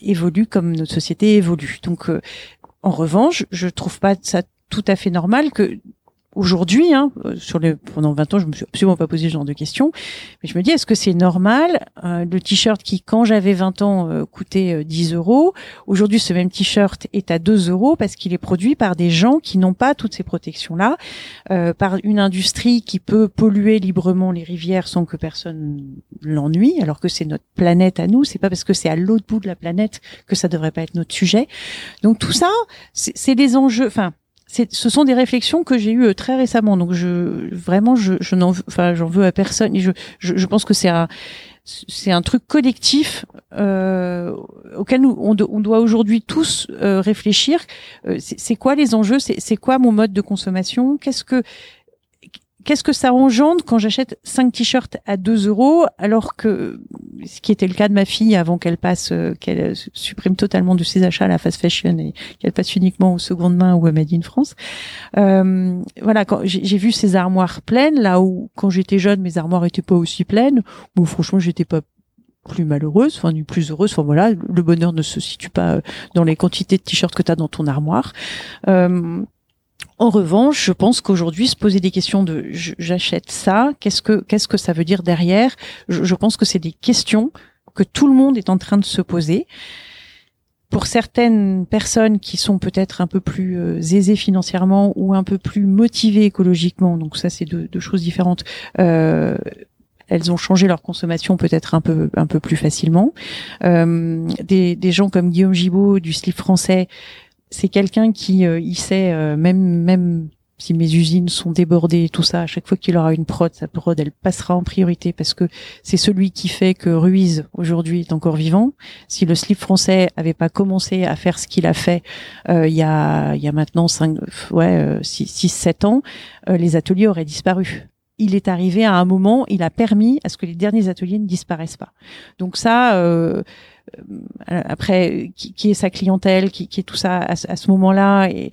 évolue comme notre société évolue. Donc, euh, en revanche, je trouve pas ça tout à fait normal que aujourd'hui, hein, euh, sur les, pendant 20 ans, je me suis absolument pas posé ce genre de questions, mais je me dis, est-ce que c'est normal euh, le t-shirt qui, quand j'avais 20 ans, euh, coûtait 10 euros, aujourd'hui, ce même t-shirt est à 2 euros parce qu'il est produit par des gens qui n'ont pas toutes ces protections-là, par une industrie qui peut polluer librement les rivières sans que personne l'ennuie, alors que c'est notre planète à nous, c'est pas parce que c'est à l'autre bout de la planète que ça devrait pas être notre sujet. Donc tout ça, c'est des enjeux, enfin, ce sont des réflexions que j'ai eues euh, très récemment. Donc je vraiment je, n'en enfin j'en veux à personne. Et je, pense que c'est un truc collectif euh, auquel on, doit aujourd'hui tous euh, réfléchir. C'est quoi les enjeux? C'est quoi mon mode de consommation? Qu'est-ce que qu'est-ce que ça engendre quand j'achète 5 t-shirts à 2 euros alors que ce qui était le cas de ma fille avant qu'elle passe euh, qu'elle supprime totalement de ses achats à la fast fashion et qu'elle passe uniquement aux secondes mains ou à Made in France euh, voilà quand j'ai vu ces armoires pleines là où quand j'étais jeune mes armoires étaient pas aussi pleines bon franchement j'étais pas plus malheureuse, enfin du plus heureuse. Enfin voilà, le bonheur ne se situe pas euh, dans les quantités de t-shirts que tu as dans ton armoire. Euh, en revanche, je pense qu'aujourd'hui, se poser des questions de j'achète ça, qu'est-ce que qu'est-ce que ça veut dire derrière? Je, pense que c'est des questions que tout le monde est en train de se poser. Pour certaines personnes qui sont peut-être un peu plus euh, aisées financièrement ou un peu plus motivées écologiquement, donc ça c'est deux, choses différentes. Euh, elles ont changé leur consommation peut-être un peu un peu plus facilement. Euh, des, des gens comme Guillaume Gibaud du slip français, c'est quelqu'un qui euh, il sait euh, même même si mes usines sont débordées tout ça, à chaque fois qu'il aura une prod, sa prod, elle passera en priorité parce que c'est celui qui fait que Ruiz aujourd'hui est encore vivant. Si le slip français avait pas commencé à faire ce qu'il a fait euh, il y a y a maintenant cinq ouais 6 7 ans, les ateliers auraient disparu il est arrivé à un moment, il a permis à ce que les derniers ateliers ne disparaissent pas. Donc ça, euh, euh après, qui, est sa clientèle, qui, qui est tout ça à, ce moment-là, et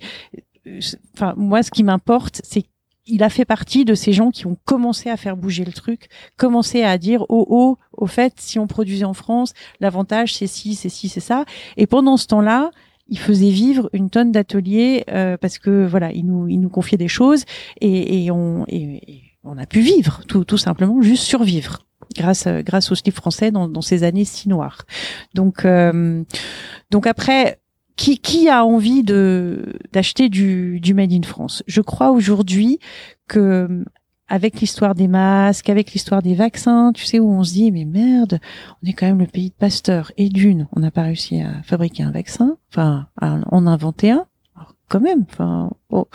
enfin moi, ce qui m'importe, c'est il a fait partie de ces gens qui ont commencé à faire bouger le truc, commencé à dire oh oh, au fait, si on produisait en France, l'avantage c'est ci, c'est ci, c'est ça. Et pendant ce temps-là, il faisait vivre une tonne d'ateliers euh, parce que voilà, il nous il nous confiait des choses et, et on et, on a pu vivre, tout, tout simplement, juste survivre grâce grâce au slip français dans, dans ces années si noires. Donc euh, donc après qui, qui a envie de d'acheter du, du made in France? Je crois aujourd'hui que avec l'histoire des masques, avec l'histoire des vaccins, tu sais où on se dit mais merde, on est quand même le pays de Pasteur et d'une, on n'a pas réussi à fabriquer un vaccin, enfin à en inventer un quand même. Enfin, oh,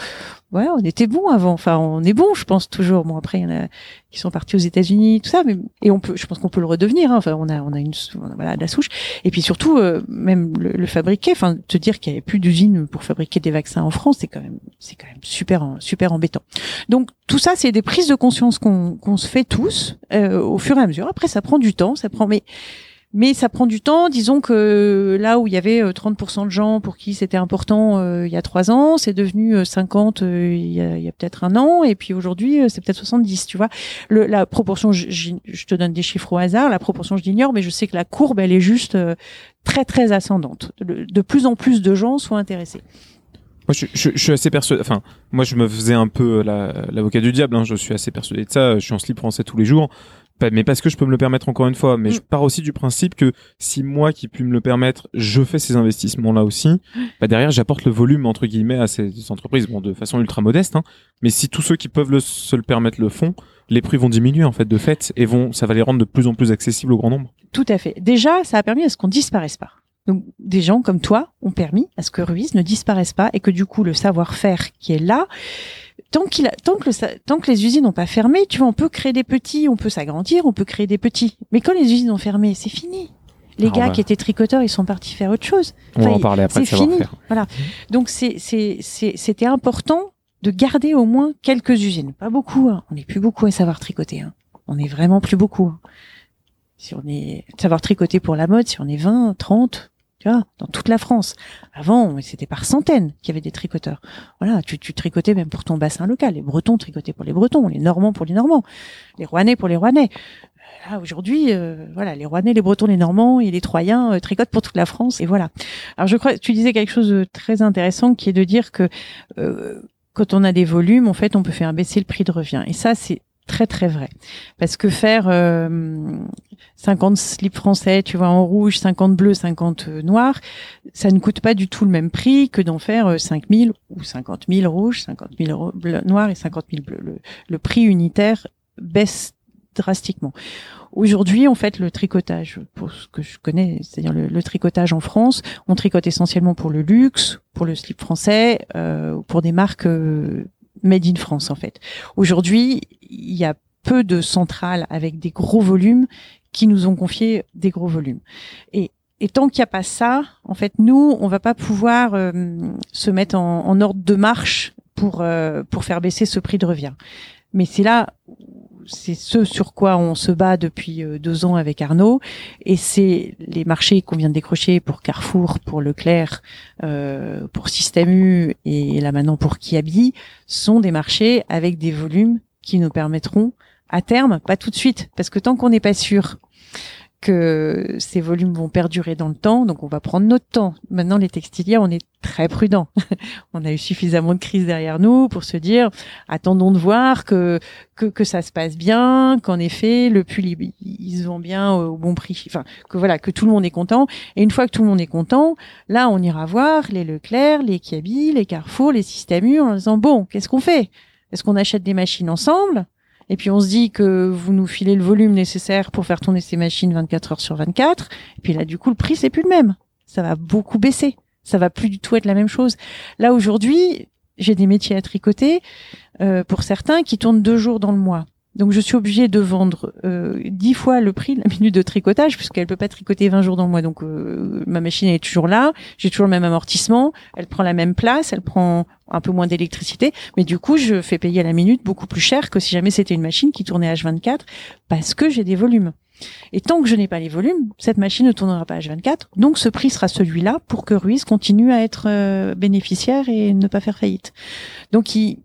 ouais, on était bon avant. Enfin, on est bon, je pense toujours. Bon, après, il y en a qui sont partis aux États-Unis, tout ça, mais et on peut, je pense qu'on peut le redevenir. Hein. Enfin, on a, on a une, voilà, de la souche. Et puis surtout, euh, même le, fabriquer. Enfin, te dire qu'il y avait plus d'usines pour fabriquer des vaccins en France, c'est quand même, c'est quand même super, super embêtant. Donc tout ça, c'est des prises de conscience qu'on qu'on se fait tous euh, au fur et à mesure. Après, ça prend du temps, ça prend, mais mais ça prend du temps. Disons que là où il y avait 30% euh, de gens pour qui c'était important euh, il y a trois ans, c'est devenu 50 euh, il y a, peut-être un an, et puis aujourd'hui c'est peut-être 70. Tu vois, la proportion, je, te donne des chiffres au hasard, la proportion je l'ignore, mais je sais que la courbe elle est juste très très ascendante. De, plus en plus de gens sont intéressés. Moi, je, suis assez persuadé. Enfin, moi, je me faisais un peu l'avocat du diable. Hein. Je suis assez persuadé de ça. Je suis en slip français tous les jours mais parce que je peux me le permettre encore une fois. Mais mm. je pars aussi du principe que si moi qui puis me le permettre, je fais ces investissements là aussi, bah derrière j'apporte le volume entre guillemets à ces entreprises, bon de façon ultra modeste, hein, mais si tous ceux qui peuvent se le permettre le font, les prix vont diminuer en fait de fait et vont, ça va les rendre de plus en plus accessibles au grand nombre. Tout à fait. Déjà, ça a permis à ce qu'on disparaisse pas. Donc, des gens comme toi ont permis à ce que Ruiz ne disparaisse pas et que du coup, le savoir-faire qui est là, tant qu'il a, tant que le, tant que les usines n'ont pas fermé, tu vois, on peut créer des petits, on peut s'agrandir, on peut créer des petits. Mais quand les usines ont fermé, c'est fini. Les ah, gars qui étaient tricoteurs, ils sont partis faire autre chose. on va en parler après. C'est fini. Voilà. Donc c'est c'était important de garder au moins quelques usines, pas beaucoup. Hein. On n'est plus beaucoup à savoir tricoter. Hein. On est vraiment plus beaucoup. Hein. Si on est savoir tricoter pour la mode, si on est 20, 30, tu vois, dans toute la France. Avant, c'était par centaines qu'il y avait des tricoteurs. Voilà, tu, tu tricotais même pour ton bassin local. Les Bretons tricotaient pour les Bretons, les Normands pour les Normands, les Rouennais pour les Rouennais. Là, aujourd'hui, euh, voilà, les Rouennais, les Bretons, les Normands et les Troyens euh, tricotent pour toute la France. Et voilà. Alors, je crois, tu disais quelque chose de très intéressant qui est de dire que euh, quand on a des volumes, en fait, on peut faire baisser le prix de revient. Et ça, c'est très très vrai. Parce que faire 50 slips français, tu vois, en rouge, 50 bleus, 50 noirs, ça ne coûte pas du tout le même prix que d'en faire 5000 ou 50 000 rouges, 50 000 noirs et 50 000 bleus. Le, prix unitaire baisse drastiquement. Aujourd'hui, en fait, le tricotage, pour ce que je connais, c'est-à-dire le, tricotage en France, on tricote essentiellement pour le luxe, pour le slip français, euh, pour des marques euh, made in France, en fait. Aujourd'hui, il y a peu de centrales avec des gros volumes qui nous ont confié des gros volumes. Et, tant qu'il n'y a pas ça, en fait, nous, on va pas pouvoir euh, se mettre en, ordre de marche pour euh, pour faire baisser ce prix de revient. Mais c'est là, c'est ce sur quoi on se bat depuis euh, deux ans avec Arnaud, et c'est les marchés qu'on vient de décrocher pour Carrefour, pour Leclerc, pour Système U et là maintenant pour Kiabi, sont des marchés avec des volumes qui nous permettront à terme, pas tout de suite, parce que tant qu'on n'est pas sûr que ces volumes vont perdurer dans le temps, donc on va prendre notre temps. Maintenant, les textiliers, on est très prudent. on a eu suffisamment de crises derrière nous pour se dire, attendons de voir que que, ça se passe bien, qu'en effet le pull il, se vend bien au bon prix, enfin que voilà que tout le monde est content. Et une fois que tout le monde est content, là on ira voir les Leclerc, les Kiabi, les Carrefour, les Système U en disant bon, qu'est-ce qu'on fait? Est-ce qu'on achète des machines ensemble? Et puis on se dit que vous nous filez le volume nécessaire pour faire tourner ces machines 24 heures sur 24, et puis là du coup le prix c'est plus le même. Ça va beaucoup baisser. Ça va plus du tout être la même chose. Là aujourd'hui, j'ai des métiers à tricoter euh, pour certains qui tournent deux jours dans le mois. Donc je suis obligée de vendre euh, dix fois le prix de la minute de tricotage puisqu'elle peut pas tricoter 20 jours dans le mois. Donc euh, ma machine est toujours là, j'ai toujours le même amortissement, elle prend la même place, elle prend un peu moins d'électricité, mais du coup je fais payer à la minute beaucoup plus cher que si jamais c'était une machine qui tournait H24 parce que j'ai des volumes. Et tant que je n'ai pas les volumes, cette machine ne tournera pas H24. Donc ce prix sera celui-là pour que Ruiz continue à être euh, bénéficiaire et ne pas faire faillite. Donc il,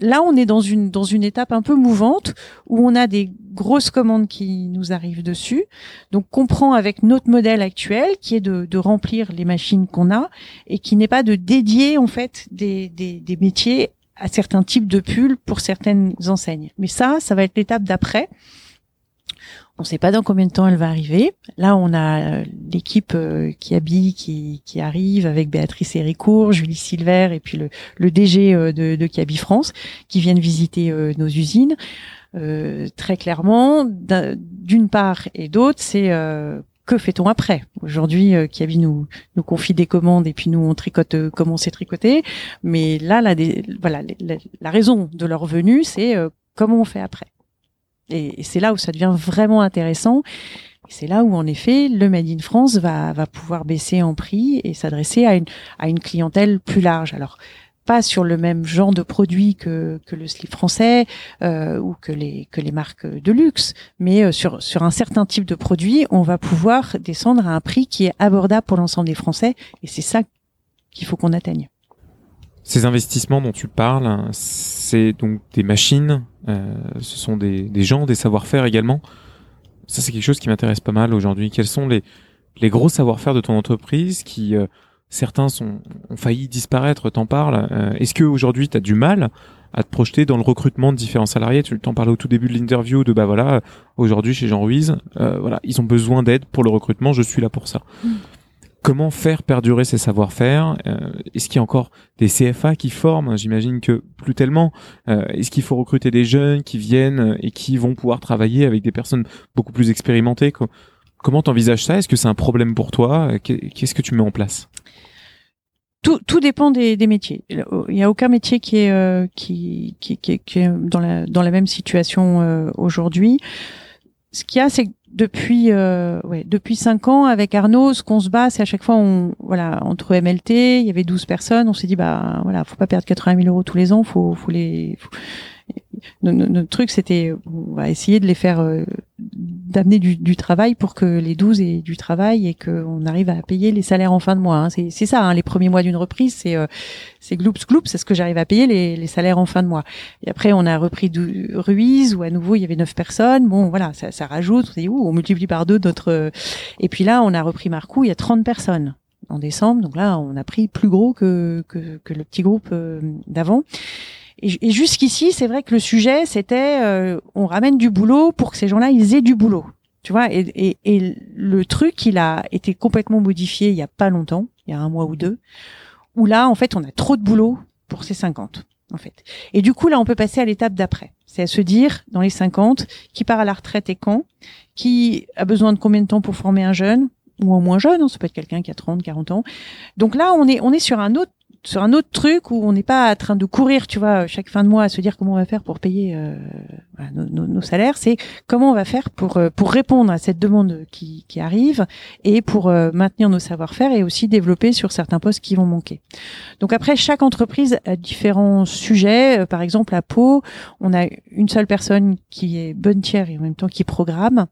là, on est dans une dans une étape un peu mouvante où on a des grosses commandes qui nous arrivent dessus. Donc, on prend avec notre modèle actuel, qui est de, de remplir les machines qu'on a et qui n'est pas de dédier en fait des, des, des métiers à certains types de pulls pour certaines enseignes. Mais ça, ça va être l'étape d'après. On ne sait pas dans combien de temps elle va arriver. Là, on a euh, l'équipe euh, qui habille, qui, arrive avec Béatrice Héricourt, Julie Silver et puis le, le DG euh, de, de France qui viennent visiter nos usines. très clairement, d'une part et d'autre, c'est que fait-on après? Aujourd'hui, Kiabi nous confie des commandes et puis nous on tricote comme on sait tricoter. Mais là, voilà, la, la, raison de leur venue, c'est comment on fait après? Et, c'est là où ça devient vraiment intéressant. C'est là où, en effet, le Made in France va, va pouvoir baisser en prix et s'adresser à une, à une clientèle plus large. Alors, pas sur le même genre de produit que, que le slip français euh, ou que les, que les marques de luxe, mais euh, sur, sur un certain type de produit, on va pouvoir descendre à un prix qui est abordable pour l'ensemble des Français. Et c'est ça qu'il faut qu'on atteigne. Ces investissements dont tu parles, c'est donc des machines, euh, ce sont des, des gens, des savoir-faire également. Ça, c'est quelque chose qui m'intéresse pas mal aujourd'hui. Quels sont les, les gros savoir-faire de ton entreprise qui, euh, certains sont, ont failli disparaître, t'en parles. Euh, Est-ce que aujourd'hui tu as du mal à te projeter dans le recrutement de différents salariés? Tu t'en parlais au tout début de l'interview de bah voilà, aujourd'hui chez Jean Ruiz, euh, voilà, ils ont besoin d'aide pour le recrutement, je suis là pour ça. Mm comment faire perdurer ces savoir-faire euh, Est-ce qu'il y a encore des CFA qui forment? J'imagine que plus tellement. Euh, est-ce qu'il faut recruter des jeunes qui viennent et qui vont pouvoir travailler avec des personnes beaucoup plus expérimentées? Comment t'envisages ça? Est-ce que c'est un problème pour toi? Qu'est-ce que tu mets en place? Tout, tout, dépend des, métiers. Il n'y a aucun métier qui est, euh, qui, qui, qui, est dans la, dans la même situation aujourd'hui. Ce qu'il y a, c'est depuis euh, ouais, depuis cinq ans avec Arnaud, ce qu'on se bat, c'est à chaque fois on voilà entre MLT, il y avait 12 personnes, on s'est dit bah voilà, faut pas perdre 80 000 euros tous les ans, faut faut les notre, truc, c'était, on va essayer de les faire, euh, d'amener du, du, travail pour que les 12 aient du travail et qu'on arrive à payer les salaires en fin de mois. Hein. C'est ça, hein, les premiers mois d'une reprise, c'est euh, c'est gloops gloops, c'est ce que j'arrive à payer les, les, salaires en fin de mois. Et après, on a repris Ruiz où à nouveau il y avait 9 personnes. Bon, voilà, ça, ça rajoute. On dit, on multiplie par deux notre. Et puis là, on a repris Marcou, il y a 30 personnes en décembre. Donc là, on a pris plus gros que, que, que le petit groupe euh, d'avant. Et, jusqu'ici, c'est vrai que le sujet, c'était euh, on ramène du boulot pour que ces gens-là, ils aient du boulot. Tu vois, et, et, et, le truc, il a été complètement modifié il y a pas longtemps, il y a un mois ou deux, où là, en fait, on a trop de boulot pour ces 50, en fait. Et du coup, là, on peut passer à l'étape d'après. C'est à se dire, dans les 50, qui part à la retraite et quand, qui a besoin de combien de temps pour former un jeune, ou un moins jeune, hein, ça peut être quelqu'un qui a 30, 40 ans. Donc là, on est, on est sur un autre sur un autre truc où on n'est pas en train de courir, tu vois, chaque fin de mois à se dire comment on va faire pour payer euh, nos, nos, salaires, c'est comment on va faire pour euh, pour répondre à cette demande qui, qui arrive et pour euh, maintenir nos savoir-faire et aussi développer sur certains postes qui vont manquer. Donc après, chaque entreprise a différents sujets. par exemple, à Pau, on a une seule personne qui est bonne tiers et en même temps qui programme.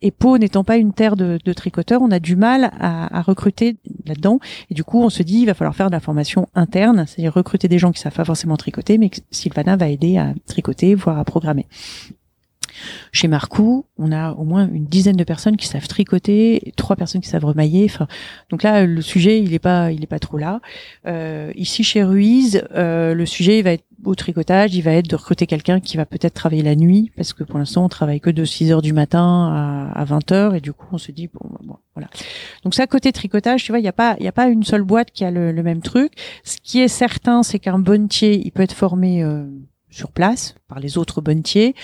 Et Pau n'étant pas une terre de, de tricoteurs, on a du mal à, à recruter là-dedans. Et du coup, on se dit, il va falloir faire de la formation interne, c'est-à-dire recruter des gens qui savent pas forcément tricoter, mais Sylvana va aider à tricoter, voire à programmer. Chez Marcou, on a au moins une dizaine de personnes qui savent tricoter, trois personnes qui savent remailler. Donc là, le sujet, il est pas, il est pas trop là. Euh, ici, chez Ruiz, euh, le sujet, va être au tricotage, il va être de recruter quelqu'un qui va peut-être travailler la nuit, parce que pour l'instant, on travaille que de 6 heures du matin à, 20 heures, et du coup, on se dit, bon, bon voilà. Donc ça, côté tricotage, tu vois, il n'y a pas, il a pas une seule boîte qui a le, même truc. Ce qui est certain, c'est qu'un bonnetier, il peut être formé euh, sur place par les autres bonnetiers.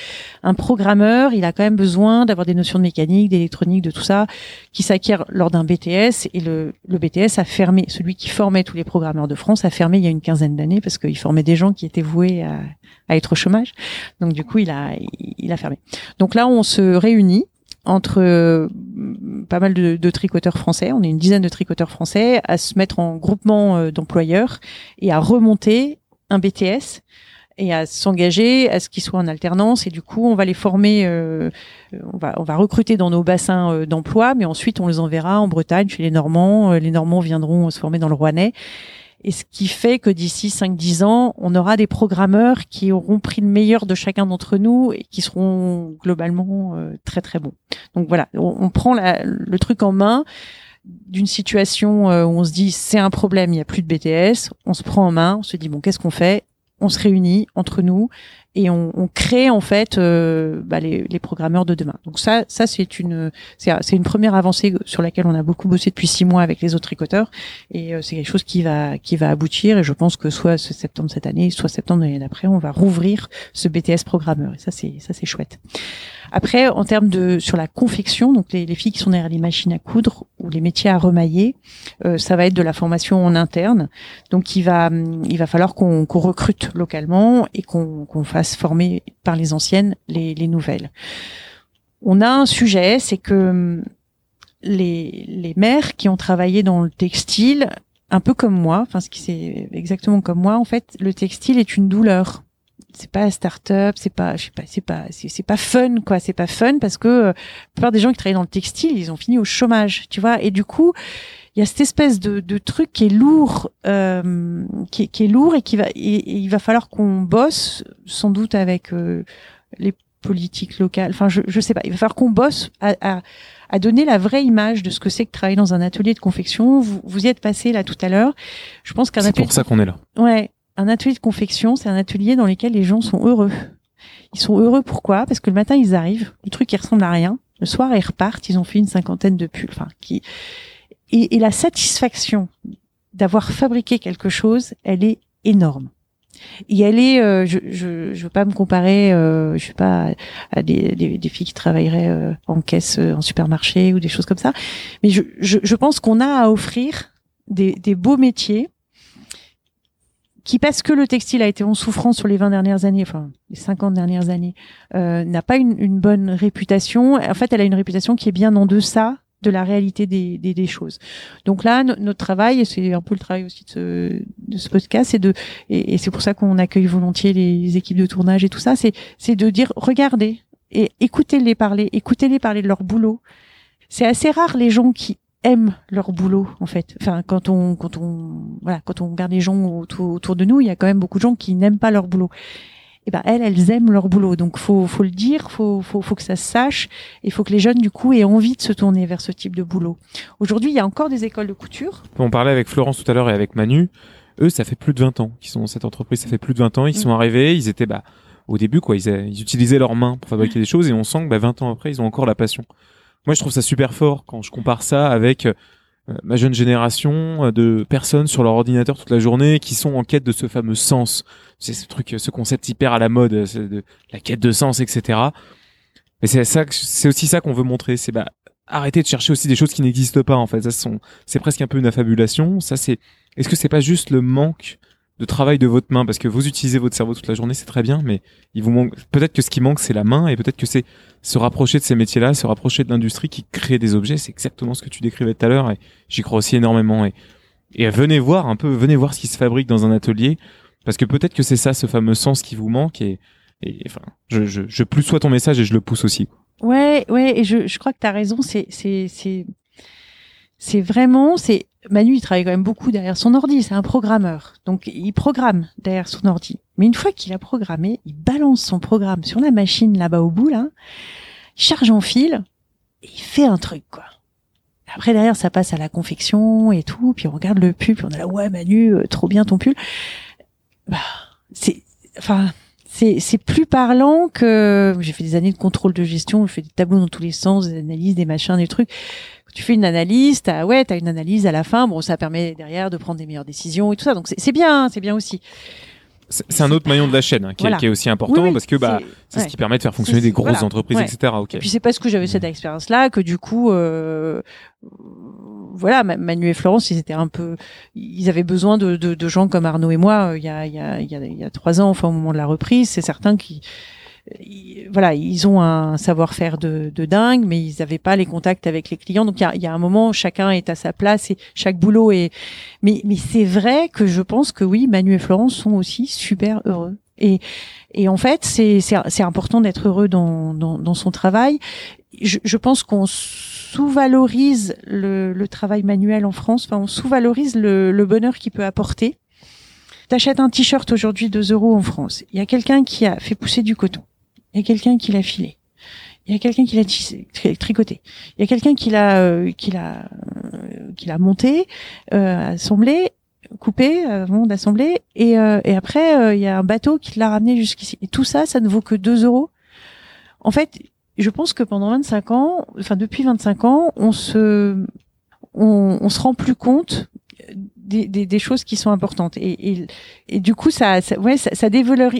Un programmeur, il a quand même besoin d'avoir des notions de mécanique, d'électronique, de tout ça, qui s'acquiert lors d'un BTS. Et le, le BTS a fermé, celui qui formait tous les programmeurs de France a fermé il y a une quinzaine d'années parce qu'il formait des gens qui étaient voués à, à être au chômage. Donc du coup, il a, il a fermé. Donc là, on se réunit entre euh, pas mal de, de, tricoteurs français, on est une dizaine de tricoteurs français, à se mettre en groupement euh, d'employeurs et à remonter un BTS et à s'engager à ce qu'ils soient en alternance. Et du coup on va les former euh, on va on va recruter dans nos bassins euh, d'emploi mais ensuite on les enverra en Bretagne chez les Normands. Les Normands viendront se former dans le Rouennais et ce qui fait que d'ici 5-10 ans, on aura des programmeurs qui auront pris le meilleur de chacun d'entre nous et qui seront globalement très très bons. Donc voilà, on, prend la, le truc en main d'une situation où on se dit c'est un problème, il n'y a plus de BTS, on se prend en main, on se dit bon qu'est-ce qu'on fait? On se réunit entre nous et on, on crée en fait euh, bah, les, les, programmeurs de demain. Donc ça, ça c'est une c'est une première avancée sur laquelle on a beaucoup bossé depuis six mois avec les autres tricoteurs et euh, c'est quelque chose qui va qui va aboutir et je pense que soit ce septembre cette année, soit septembre l'année d'après, on va rouvrir ce BTS programmeur et ça c'est ça c'est chouette. Après, en termes de sur la confection, donc les, les, filles qui sont derrière les machines à coudre ou les métiers à remailler, euh, ça va être de la formation en interne. Donc il va il va falloir qu'on recrute localement et qu'on qu'on fasse former par les anciennes les, les nouvelles. On a un sujet, c'est que les les mères qui ont travaillé dans le textile, un peu comme moi, enfin ce qui c'est exactement comme moi, en fait, le textile est une douleur c'est pas start-up, c'est pas, je sais pas, c'est pas, c'est pas fun quoi, c'est pas fun parce que euh, la plupart des gens qui travaillent dans le textile, ils ont fini au chômage, tu vois, et du coup, il y a cette espèce de, de truc qui est lourd, euh, qui, qui, est lourd et qui va, et, il va falloir qu'on bosse, sans doute avec euh, les politiques locales. Enfin, je, je sais pas, il va falloir qu'on bosse à, à, à, donner la vraie image de ce que c'est que travailler dans un atelier de confection. Vous, vous y êtes passé là tout à l'heure. Je pense qu'un atelier. C'est pour ça qu'on est là. Ouais, un atelier de confection, c'est un atelier dans lequel les gens sont heureux. Ils sont heureux pourquoi? Parce que le matin ils arrivent, le truc qui ressemble à rien. Le soir ils repartent, ils ont fait une cinquantaine de pulls. Enfin, qui et, la satisfaction d'avoir fabriqué quelque chose, elle est énorme. Et elle est, euh, je, je, je veux pas me comparer, euh, je sais pas, à des, filles qui travailleraient euh, en caisse euh, en supermarché ou des choses comme ça, mais je, je, je pense qu'on a à offrir des beaux métiers qui parce que le textile a été en souffrance sur les 20 dernières années, enfin les 50 dernières années, euh, n'a pas une, une, bonne réputation. En fait, elle a une réputation qui est bien en deçà de la réalité des, des, des choses. Donc là, notre travail, et c'est un peu le travail aussi de ce, de ce podcast, c'est de, et, et c'est pour ça qu'on accueille volontiers les équipes de tournage et tout ça, c'est, c'est de dire, regardez et écoutez-les parler, écoutez-les parler de leur boulot. C'est assez rare les gens qui aiment leur boulot en fait. Enfin, quand on quand on voilà, quand on regarde les gens autour, autour de nous, il y a quand même beaucoup de gens qui n'aiment pas leur boulot. Et eh ben elles, elles aiment leur boulot. Donc faut faut le dire, faut faut faut que ça se sache. Il faut que les jeunes du coup aient envie de se tourner vers ce type de boulot. Aujourd'hui, il y a encore des écoles de couture. On parlait avec Florence tout à l'heure et avec Manu. Eux, ça fait plus de 20 ans qu'ils sont dans cette entreprise. Ça fait plus de 20 ans. Ils mm. sont arrivés. Ils étaient bah au début quoi. Ils, ils utilisaient leurs mains pour fabriquer des choses et on sent que bah, 20 ans après, ils ont encore la passion. Moi, je trouve ça super fort quand je compare ça avec euh, ma jeune génération euh, de personnes sur leur ordinateur toute la journée qui sont en quête de ce fameux sens. C'est ce truc, ce concept hyper à la mode, de la quête de sens, etc. Mais c'est ça, c'est aussi ça qu'on veut montrer. C'est bah arrêter de chercher aussi des choses qui n'existent pas en fait. Ça, c'est presque un peu une affabulation. Ça, c'est. Est-ce que c'est pas juste le manque de travail de votre main parce que vous utilisez votre cerveau toute la journée, c'est très bien, mais il vous manque peut-être que ce qui manque c'est la main et peut-être que c'est se rapprocher de ces métiers-là, se rapprocher de l'industrie qui crée des objets, c'est exactement ce que tu décrivais tout à l'heure et j'y crois aussi énormément et et venez voir un peu, venez voir ce qui se fabrique dans un atelier parce que peut-être que c'est ça ce fameux sens qui vous manque et et enfin je je, je plus sois ton message et je le pousse aussi. Ouais, ouais, et je, je crois que tu as raison, c'est c'est c'est c'est vraiment c'est Manu, il travaille quand même beaucoup derrière son ordi, c'est un programmeur. Donc, il programme derrière son ordi. Mais une fois qu'il a programmé, il balance son programme sur la machine là-bas au bout, là, il charge en fil, et il fait un truc, quoi. Après, derrière, ça passe à la confection et tout, puis on regarde le pull, puis on est là, ouais, Manu, euh, trop bien ton pull. Bah, c'est, enfin, c'est, c'est plus parlant que, j'ai fait des années de contrôle de gestion, je fais des tableaux dans tous les sens, des analyses, des machins, des trucs tu fais une analyse, t'as ouais, t'as une analyse à la fin. Bon, ça permet derrière de prendre des meilleures décisions et tout ça. Donc c'est bien, c'est bien aussi. c'est un autre maillon de la chaîne hein, qui, est- Voilà. qui est aussi important Oui, oui, parce que bah, c'est- ouais. ce qui permet de faire fonctionner des grosses voilà. entreprises, Ouais. etc. Et puis c'est parce que j'avais cette expérience-là que du coup, euh, voilà, Ma- Manu et Florence, ils étaient un peu, ils avaient besoin de, de, de gens comme Arnaud et moi il y a il y a il y a, il y a trois ans, enfin au moment de la reprise. C'est certain qui voilà, ils ont un savoir-faire de, de dingue, mais ils n'avaient pas les contacts avec les clients. Donc il y a, y a un moment, chacun est à sa place et chaque boulot est. Mais, mais c'est vrai que je pense que oui, Manu et Florence sont aussi super heureux. Et, et en fait, c'est important d'être heureux dans, dans, dans son travail. Je, je pense qu'on sous-valorise le, le travail manuel en France. Enfin, on sous-valorise le, le bonheur qu'il peut apporter. T'achètes un t-shirt aujourd'hui 2 euros en France. Il y a quelqu'un qui a fait pousser du coton. Il y a quelqu'un qui l'a filé. Il y a quelqu'un qui l'a tricoté. Il y a quelqu'un qui l'a euh, qui l'a euh, qui l'a monté, euh, assemblé, coupé avant d'assembler, et, euh, et après euh, il y a un bateau qui l'a ramené jusqu'ici. Et tout ça, ça ne vaut que 2 euros. En fait, je pense que pendant 25 ans, enfin depuis 25 ans, on se on, on se rend plus compte des, des, des choses qui sont importantes. Et, et, et du coup ça, ça ouais ça, ça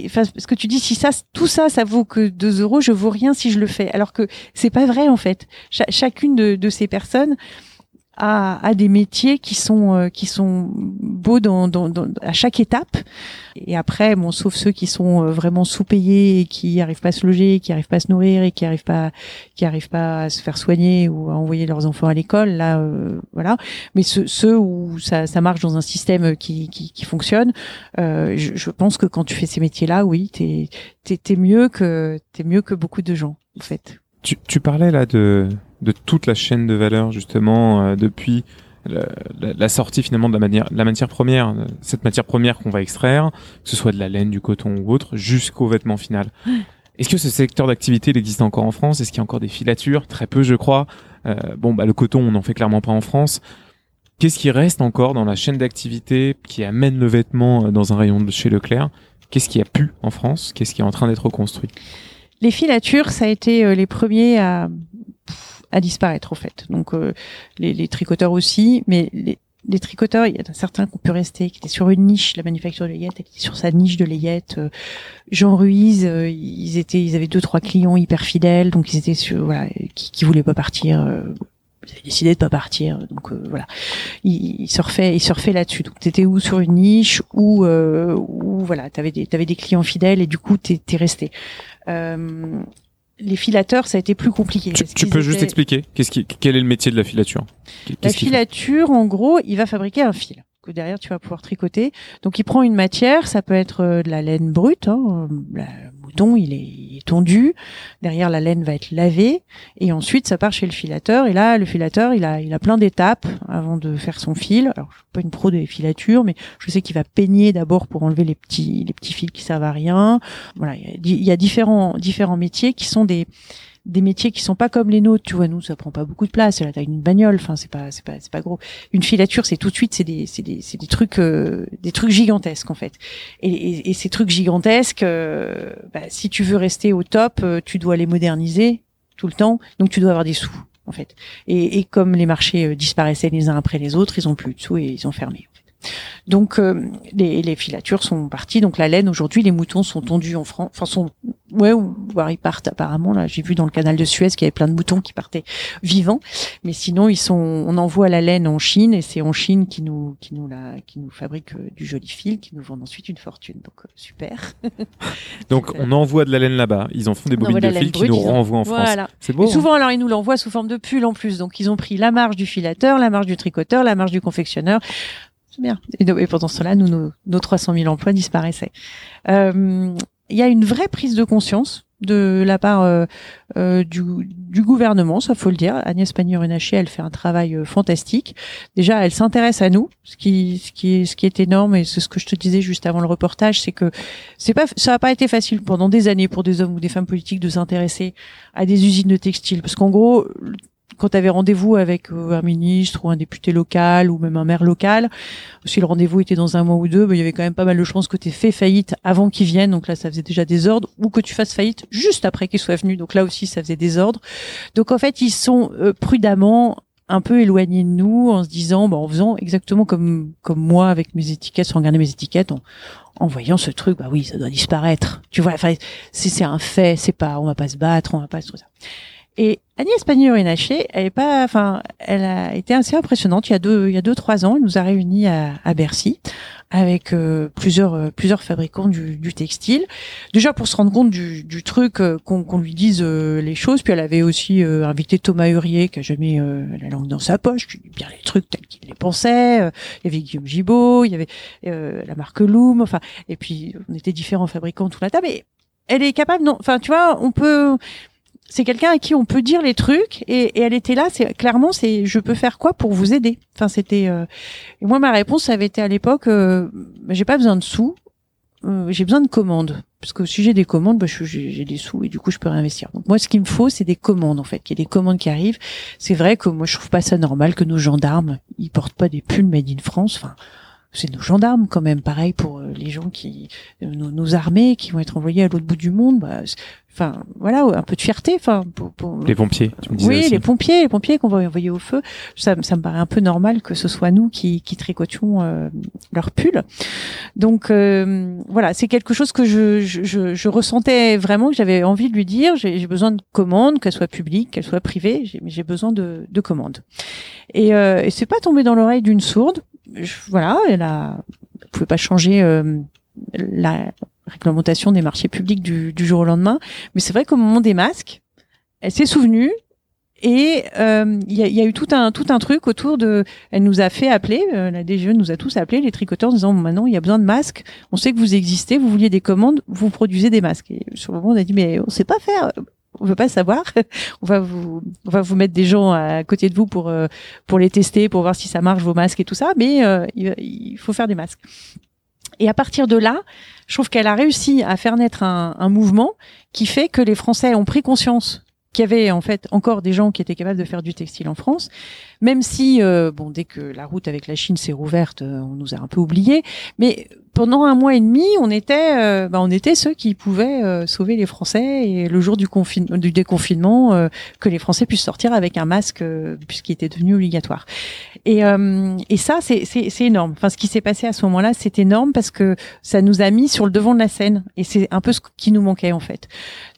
enfin parce que tu dis si ça tout ça ça vaut que 2 euros je vaux rien si je le fais. Alors que c'est pas vrai en fait. Cha- chacune de, de ces personnes a, a des métiers qui sont euh, qui sont beaux dans, dans, dans à chaque étape. Et après bon sauf ceux qui sont euh, vraiment sous-payés et qui arrivent pas à se loger qui arrivent pas à se nourrir et qui arrivent pas qui arrivent pas à se faire soigner ou à envoyer leurs enfants à l'école là euh, voilà. Mais ceux, ceux où ça, ça marche dans un système qui, qui, qui fonctionne euh, je, je pense que quand tu fais ces métiers là oui t'es t'es mieux que t'es mieux que beaucoup de gens en fait. Tu, tu parlais là de, de toute la chaîne de valeur justement euh, depuis la, la- la sortie finalement de la, manière, la matière première, euh, cette matière première qu'on va extraire, que ce soit de la laine, du coton ou autre, jusqu'au vêtement final. Est-ce que ce secteur d'activité il existe encore en France? Est-ce qu'il y a encore des filatures? Très peu, je crois. Euh, bon, bah le coton, on n'en fait clairement pas en France. Qu'est-ce qui reste encore dans la chaîne d'activité qui amène le vêtement euh, dans un rayon de chez Leclerc? Qu'est-ce qui a pu en France? Qu'est-ce qui est en train d'être reconstruit Les filatures, ça a été les premiers à, à disparaître, en fait. Donc, euh, les, les tricoteurs aussi, mais les, les tricoteurs, il y en a certains qui ont pu rester, qui étaient sur une niche, la manufacture de layette, qui était sur sa niche de layette. Euh, Jean Ruiz, euh, ils étaient, ils avaient deux, trois clients hyper fidèles, donc ils étaient sur, voilà, qui, qui voulaient pas partir. euh, ils avaient décidé de pas partir, donc voilà. Ils, ils surfaient, ils surfaient là-dessus. Donc t'étais ou sur une niche ou, ou voilà, t'avais des, t'avais des clients fidèles et du coup t'es, t'es resté. Les filateurs, ça a été plus compliqué. Tu, peux juste étaient- expliquer qu'est-ce qui, quel est le métier de la filature? La filature, en gros, il va fabriquer un fil que derrière tu vas pouvoir tricoter. Donc il prend une matière, ça peut être euh, de la laine brute, hein, euh, la- mouton il est, il tondu, derrière la laine va être lavée et ensuite ça part chez le filateur et là le filateur il a il a plein d'étapes avant de faire son fil. Alors je suis pas une pro des filatures mais je sais qu'il va peigner d'abord pour enlever les petits les petits fils qui servent à rien. Voilà, il y a, y a différents différents métiers qui sont des des métiers qui sont pas comme les nôtres, tu vois, nous ça prend pas beaucoup de place, c'est la taille d'une bagnole, enfin c'est pas c'est pas c'est pas gros. Une filature, c'est tout de suite c'est des c'est des c'est des trucs euh, des trucs gigantesques en fait. Et, et, et ces trucs gigantesques euh, bah, si tu veux rester au top, euh, tu dois les moderniser tout le temps, donc tu dois avoir des sous en fait. Et, et comme les marchés euh, disparaissaient les uns après les autres, ils ont plus de sous et ils ont fermé. Donc euh, les, les filatures sont parties. Donc la laine aujourd'hui, les moutons sont tondus en France. Enfin sont ouais ou voire ils partent apparemment. Là j'ai vu dans le canal de Suez qu'il y avait plein de moutons qui partaient vivants. Mais sinon ils sont. On envoie la laine en Chine et c'est en Chine qui nous qui nous la qui nous fabrique euh, du joli fil qui nous vendent ensuite une fortune. Donc euh, super. Donc on envoie de la laine là-bas, ils en font des bobines de fil qui nous renvoient en France. Voilà. C'est beau. Et hein souvent, alors, ils nous l'envoient sous forme de pull en plus. Donc, ils ont pris la marge du filateur, la marge du tricoteur, la marge du confectionneur. C'est bien. Et, et pendant cela, nous, nos, nos 300 000 emplois disparaissaient. Euh, Il y a une vraie prise de conscience de la part euh, euh, du, du gouvernement, ça faut le dire. Agnès Pannier-Runacher, elle fait un travail euh, fantastique. Déjà, elle s'intéresse à nous, ce qui, ce qui est, ce qui est énorme, et c'est ce que je te disais juste avant le reportage, c'est que c'est pas, ça n'a pas été facile pendant des années pour des hommes ou des femmes politiques de s'intéresser à des usines de textile, parce qu'en gros, quand tu avais rendez-vous avec euh, un ministre ou un député local ou même un maire local, si le rendez-vous était dans un mois ou deux, ben, il y avait quand même pas mal de chances que tu fait faillite avant qu'ils viennent, donc là ça faisait déjà des ordres, ou que tu fasses faillite juste après qu'ils soient venus, donc là aussi ça faisait des ordres. Donc en fait ils sont euh, prudemment un peu éloigné de nous en se disant, bah, en faisant exactement comme comme moi avec mes étiquettes, sans regarder mes étiquettes, en, en voyant ce truc, bah oui, ça doit disparaître. Tu vois, enfin, c'est un fait, c'est pas, on va pas se battre, on va pas ça. Et Agnès Pannier-Runacher, elle est pas, enfin, elle a été assez impressionnante. Il y a deux, il y a deux, trois ans, elle nous a réunis à, à Bercy avec euh, plusieurs, euh, plusieurs fabricants du, du, textile. Déjà pour se rendre compte du, du truc, euh, qu'on lui dise les choses. Puis elle avait aussi invité Thomas Hurier, qui a jamais la langue dans sa poche, qui dit bien les trucs tels qu'il les pensait. il y avait Guillaume Gibault, il y avait la marque Loom. Enfin, et puis on était différents fabricants tout la table. Mais elle est capable, non, enfin, tu vois, on peut, c'est quelqu'un à qui on peut dire les trucs et, elle était là c'est clairement c'est je peux faire quoi pour vous aider? Enfin c'était euh, moi ma réponse ça avait été à l'époque euh, bah, j'ai pas besoin de sous euh, j'ai besoin de commandes. Parce que si j'ai des commandes bah, j'ai des sous et du coup je peux réinvestir. Donc moi ce qu'il me faut c'est des commandes en fait. Qu'il y ait des commandes qui arrivent. C'est vrai que moi je trouve pas ça normal que nos gendarmes ils portent pas des pulls made in France. Enfin c'est nos gendarmes quand même. Pareil pour euh, les gens qui, euh, nos, armées qui vont être envoyées à l'autre bout du monde. Bah, enfin, voilà, un peu de fierté. Enfin, pour, les pompiers. Tu me disais oui, les pompiers, les pompiers qu'on va envoyer au feu. Ça, ça me paraît un peu normal que ce soit nous qui, qui tricotions euh, leur pull. Donc voilà, c'est quelque chose que je, je, je, ressentais vraiment que j'avais envie de lui dire. J'ai besoin de commandes, qu'elles soient publiques, qu'elles soient privées. J'ai besoin de, de commandes. Et, et c'est pas tombé dans l'oreille d'une sourde voilà, elle a, pouvait pas changer euh, la réglementation des marchés publics du, du jour au lendemain, mais c'est vrai qu'au moment des masques, elle s'est souvenue et euh, il y, a, y, a, eu tout un tout un truc autour de. Elle nous a fait appeler, euh, la DGE nous a tous appelé les tricoteurs, en disant maintenant il y a besoin de masques. On sait que vous existez, vous vouliez des commandes, vous produisez des masques. Et sur le moment on a dit mais on sait pas faire on veut pas savoir. on va vous, on va vous mettre des gens à côté de vous pour euh, pour les tester, pour voir si ça marche vos masques et tout ça. Mais euh, il, faut faire des masques. Et à partir de là, je trouve qu'elle a réussi à faire naître un, un mouvement qui fait que les Français ont pris conscience qu'il y avait en fait encore des gens qui étaient capables de faire du textile en France, même si euh, bon dès que la route avec la Chine s'est rouverte, on nous a un peu oubliés, mais pendant un mois et demi, on était, euh, bah, on était ceux qui pouvaient euh, sauver les Français et le jour du, du déconfinement, euh, que les Français puissent sortir avec un masque puisqu'il était devenu obligatoire. Et, et ça, c'est énorme. Enfin, ce qui s'est passé à ce moment-là, c'est énorme parce que ça nous a mis sur le devant de la scène et c'est un peu ce qui nous manquait en fait.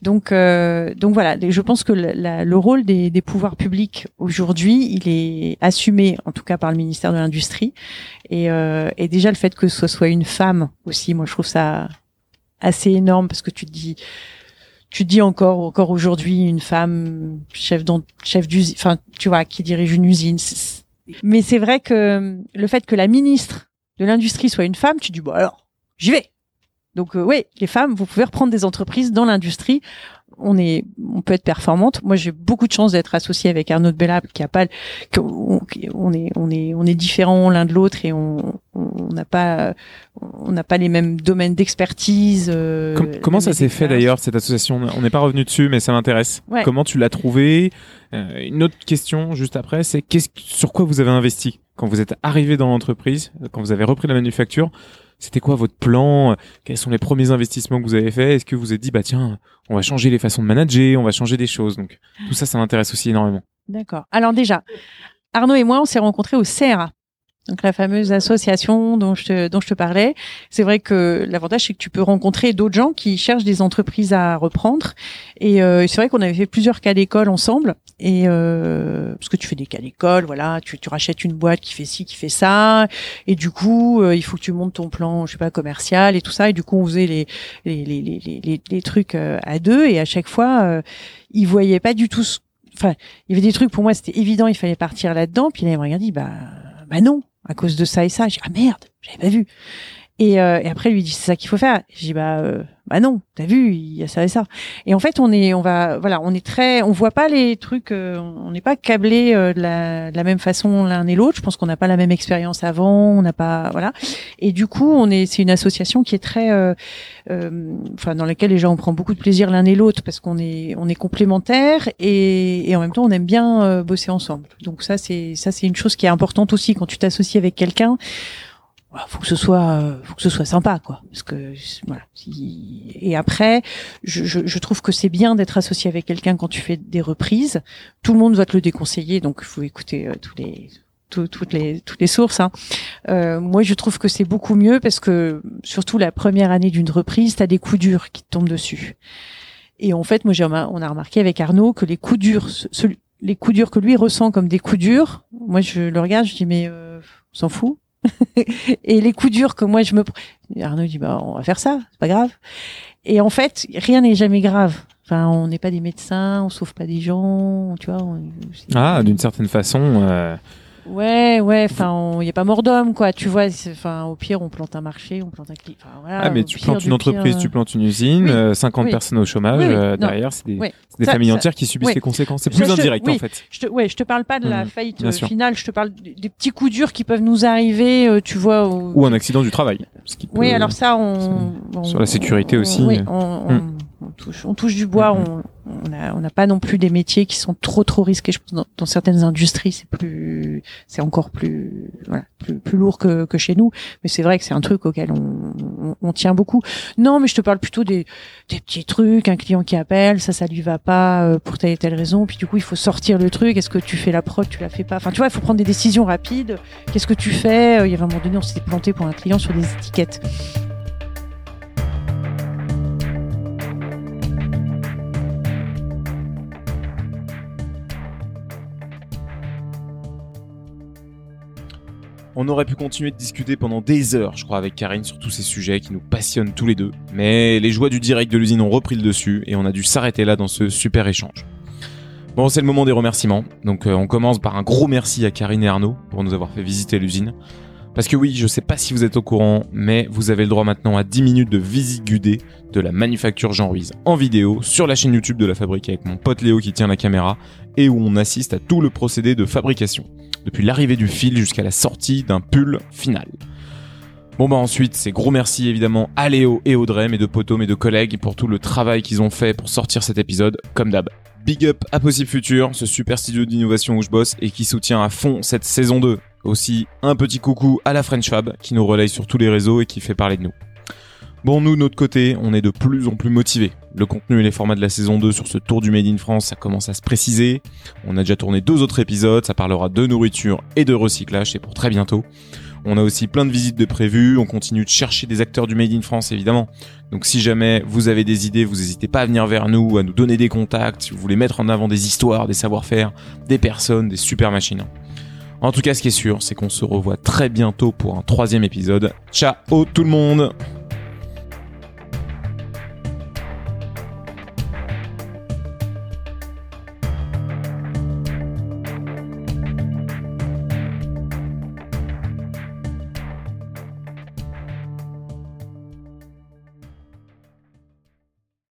Donc, donc voilà. Je pense que le rôle des, des pouvoirs publics aujourd'hui, il est assumé, en tout cas par le ministère de l'Industrie, et, et déjà le fait que ce soit une femme aussi. Moi, je trouve ça assez énorme parce que tu te dis, tu dis encore, encore aujourd'hui, une femme chef chef d'usine, enfin, tu vois, qui dirige une usine. Mais c'est vrai que le fait que la ministre de l'industrie soit une femme, tu dis, bon alors, j'y vais. Donc euh, oui, les femmes, vous pouvez reprendre des entreprises dans l'industrie on est, on peut être performante. Moi, j'ai beaucoup de chance d'être associée avec Arnaud de Bellable, qui a pas, on, est, on est, on est différents l'un de l'autre et on, n'a pas, on n'a pas les mêmes domaines d'expertise. Euh, comment ça s'est fait d'ailleurs cette association? On n'est pas revenu dessus, mais ça m'intéresse. Comment tu l'as trouvé euh, Une autre question juste après, c'est qu'est-ce, sur quoi vous avez investi? Quand vous êtes arrivé dans l'entreprise, quand vous avez repris la manufacture c'était quoi votre plan? Quels sont les premiers investissements que vous avez faits? Est-ce que vous vous êtes dit, bah tiens, on va changer les façons de manager, on va changer des choses Donc tout ça, ça m'intéresse aussi énormément. D'accord. Alors déjà, Arnaud et moi, on s'est rencontrés au CRA donc la fameuse association dont je te, dont je te parlais. C'est vrai que l'avantage c'est que tu peux rencontrer d'autres gens qui cherchent des entreprises à reprendre. Et euh, c'est vrai qu'on avait fait plusieurs cas d'école ensemble. Et euh, parce que tu fais des cas d'école, voilà, tu, tu rachètes une boîte qui fait ci, qui fait ça, et du coup euh, il faut que tu montes ton plan, je sais pas commercial et tout ça. Et du coup on faisait les les les les, les, trucs euh, à deux. Et à chaque fois euh, ils voyaient pas du tout. Enfin il y avait des trucs pour moi c'était évident, il fallait partir là-dedans. Puis là il me regardait, bah bah non à cause de ça et ça. J'ai dit, ah merde, j'avais pas vu. Et, euh, et après, lui dit, c'est ça qu'il faut faire. J'ai dit, bah, euh, bah non, t'as vu, il y a ça et ça. Et en fait, on est, on va, voilà, on est très, on voit pas les trucs, euh, on n'est pas câblés de la, de, la, même façon l'un et l'autre. Je pense qu'on n'a pas la même expérience avant, on n'a pas, voilà. Et du coup, on est, c'est une association qui est très, enfin, dans laquelle les gens on prend beaucoup de plaisir l'un et l'autre parce qu'on est, on est complémentaires et, et en même temps, on aime bien bosser ensemble. Donc ça, c'est, ça, c'est une chose qui est importante aussi quand tu t'associes avec quelqu'un faut que ce soit euh, faut que ce soit sympa quoi. Parce que voilà et après je, trouve que c'est bien d'être associé avec quelqu'un quand tu fais des reprises. Tout le monde va te le déconseiller donc il faut écouter euh, toutes les sources hein. Euh, moi je trouve que c'est beaucoup mieux parce que surtout la première année d'une reprise t'as des coups durs qui te tombent dessus. Et en fait moi j'ai on a remarqué avec Arnaud que les coups durs les coups durs que lui ressent comme des coups durs moi je le regarde je dis mais on s'en fout et les coups durs que moi je me Arnaud dit bah on va faire ça c'est pas grave et en fait rien n'est jamais grave enfin on n'est pas des médecins on sauve pas des gens tu vois on- Ah, d'une certaine façon. euh, ouais ouais enfin il y a pas mort d'homme quoi tu vois c'est- enfin au pire on plante un marché on plante un clip enfin, voilà, Ah, mais tu pire plantes une entreprise, pire, tu plantes une usine, Oui. euh, 50 Oui. personnes au chômage, Oui, euh, derrière, c'est des, des Ça- familles ça- entières qui subissent les conséquences. C'est plus indirect en fait. Je te, ouais, je te parle pas de la Mhm. faillite euh, finale, je te parle des, petits coups durs qui peuvent nous arriver, euh, tu vois. au- Ou un accident du travail. ce qui Oui, alors ça, on, on- sur la sécurité on- aussi. On, on- touche, on touche du bois. Mhm. On on a, on n'a pas non plus des métiers qui sont trop trop risqués. Je pense dans, dans certaines industries, c'est plus, c'est encore plus, voilà, plus, plus lourd que, que chez nous. Mais c'est vrai que c'est un truc auquel on, on, on tient beaucoup. Non, mais je te parle plutôt des, des petits trucs. Un client qui appelle, ça, ça lui va pas euh, pour telle et telle raison. Puis du coup, il faut sortir le truc. Est-ce que tu fais la prod, tu la fais pas? Enfin, tu vois, il faut prendre des décisions rapides. Qu'est-ce que tu fais? Euh, Il y avait un moment donné, on s'était planté pour un client sur des étiquettes. On aurait pu continuer de discuter pendant des heures, je crois, avec Karine sur tous ces sujets qui nous passionnent tous les deux. Mais les joies du direct de l'usine ont repris le dessus et on a dû s'arrêter là dans ce super échange. Bon, c'est le moment des remerciements. Donc euh, on commence par un gros merci à Karine et Arnaud pour nous avoir fait visiter l'usine. Parce que oui, je sais pas si vous êtes au courant, mais vous avez le droit maintenant à 10 minutes de visite guidée de la manufacture Jean Ruiz en vidéo sur la chaîne YouTube de la fabrique avec mon pote Léo qui tient la caméra et où on assiste à tout le procédé de fabrication depuis l'arrivée du fil jusqu'à la sortie d'un pull final. Bon bah ensuite, c'est gros merci évidemment à Léo et Audrey, mes deux potos, mes deux collègues, pour tout le travail qu'ils ont fait pour sortir cet épisode, comme d'hab. Big up à Possible Future, ce super studio d'innovation où je bosse et qui soutient à fond cette saison 2. Aussi, un petit coucou à la French Fab qui nous relaye sur tous les réseaux et qui fait parler de nous. Bon, nous, de notre côté, on est de plus en plus motivés. Le contenu et les formats de la saison 2 sur ce tour du Made in France, ça commence à se préciser. On a déjà tourné deux autres épisodes, ça parlera de nourriture et de recyclage, c'est pour très bientôt. On a aussi plein de visites de prévues, on continue de chercher des acteurs du Made in France évidemment. Donc si jamais vous avez des idées, vous n'hésitez pas à venir vers nous, à nous donner des contacts, si vous voulez mettre en avant des histoires, des savoir-faire, des personnes, des super machines. En tout cas, ce qui est sûr, c'est qu'on se revoit très bientôt pour un troisième épisode. Ciao tout le monde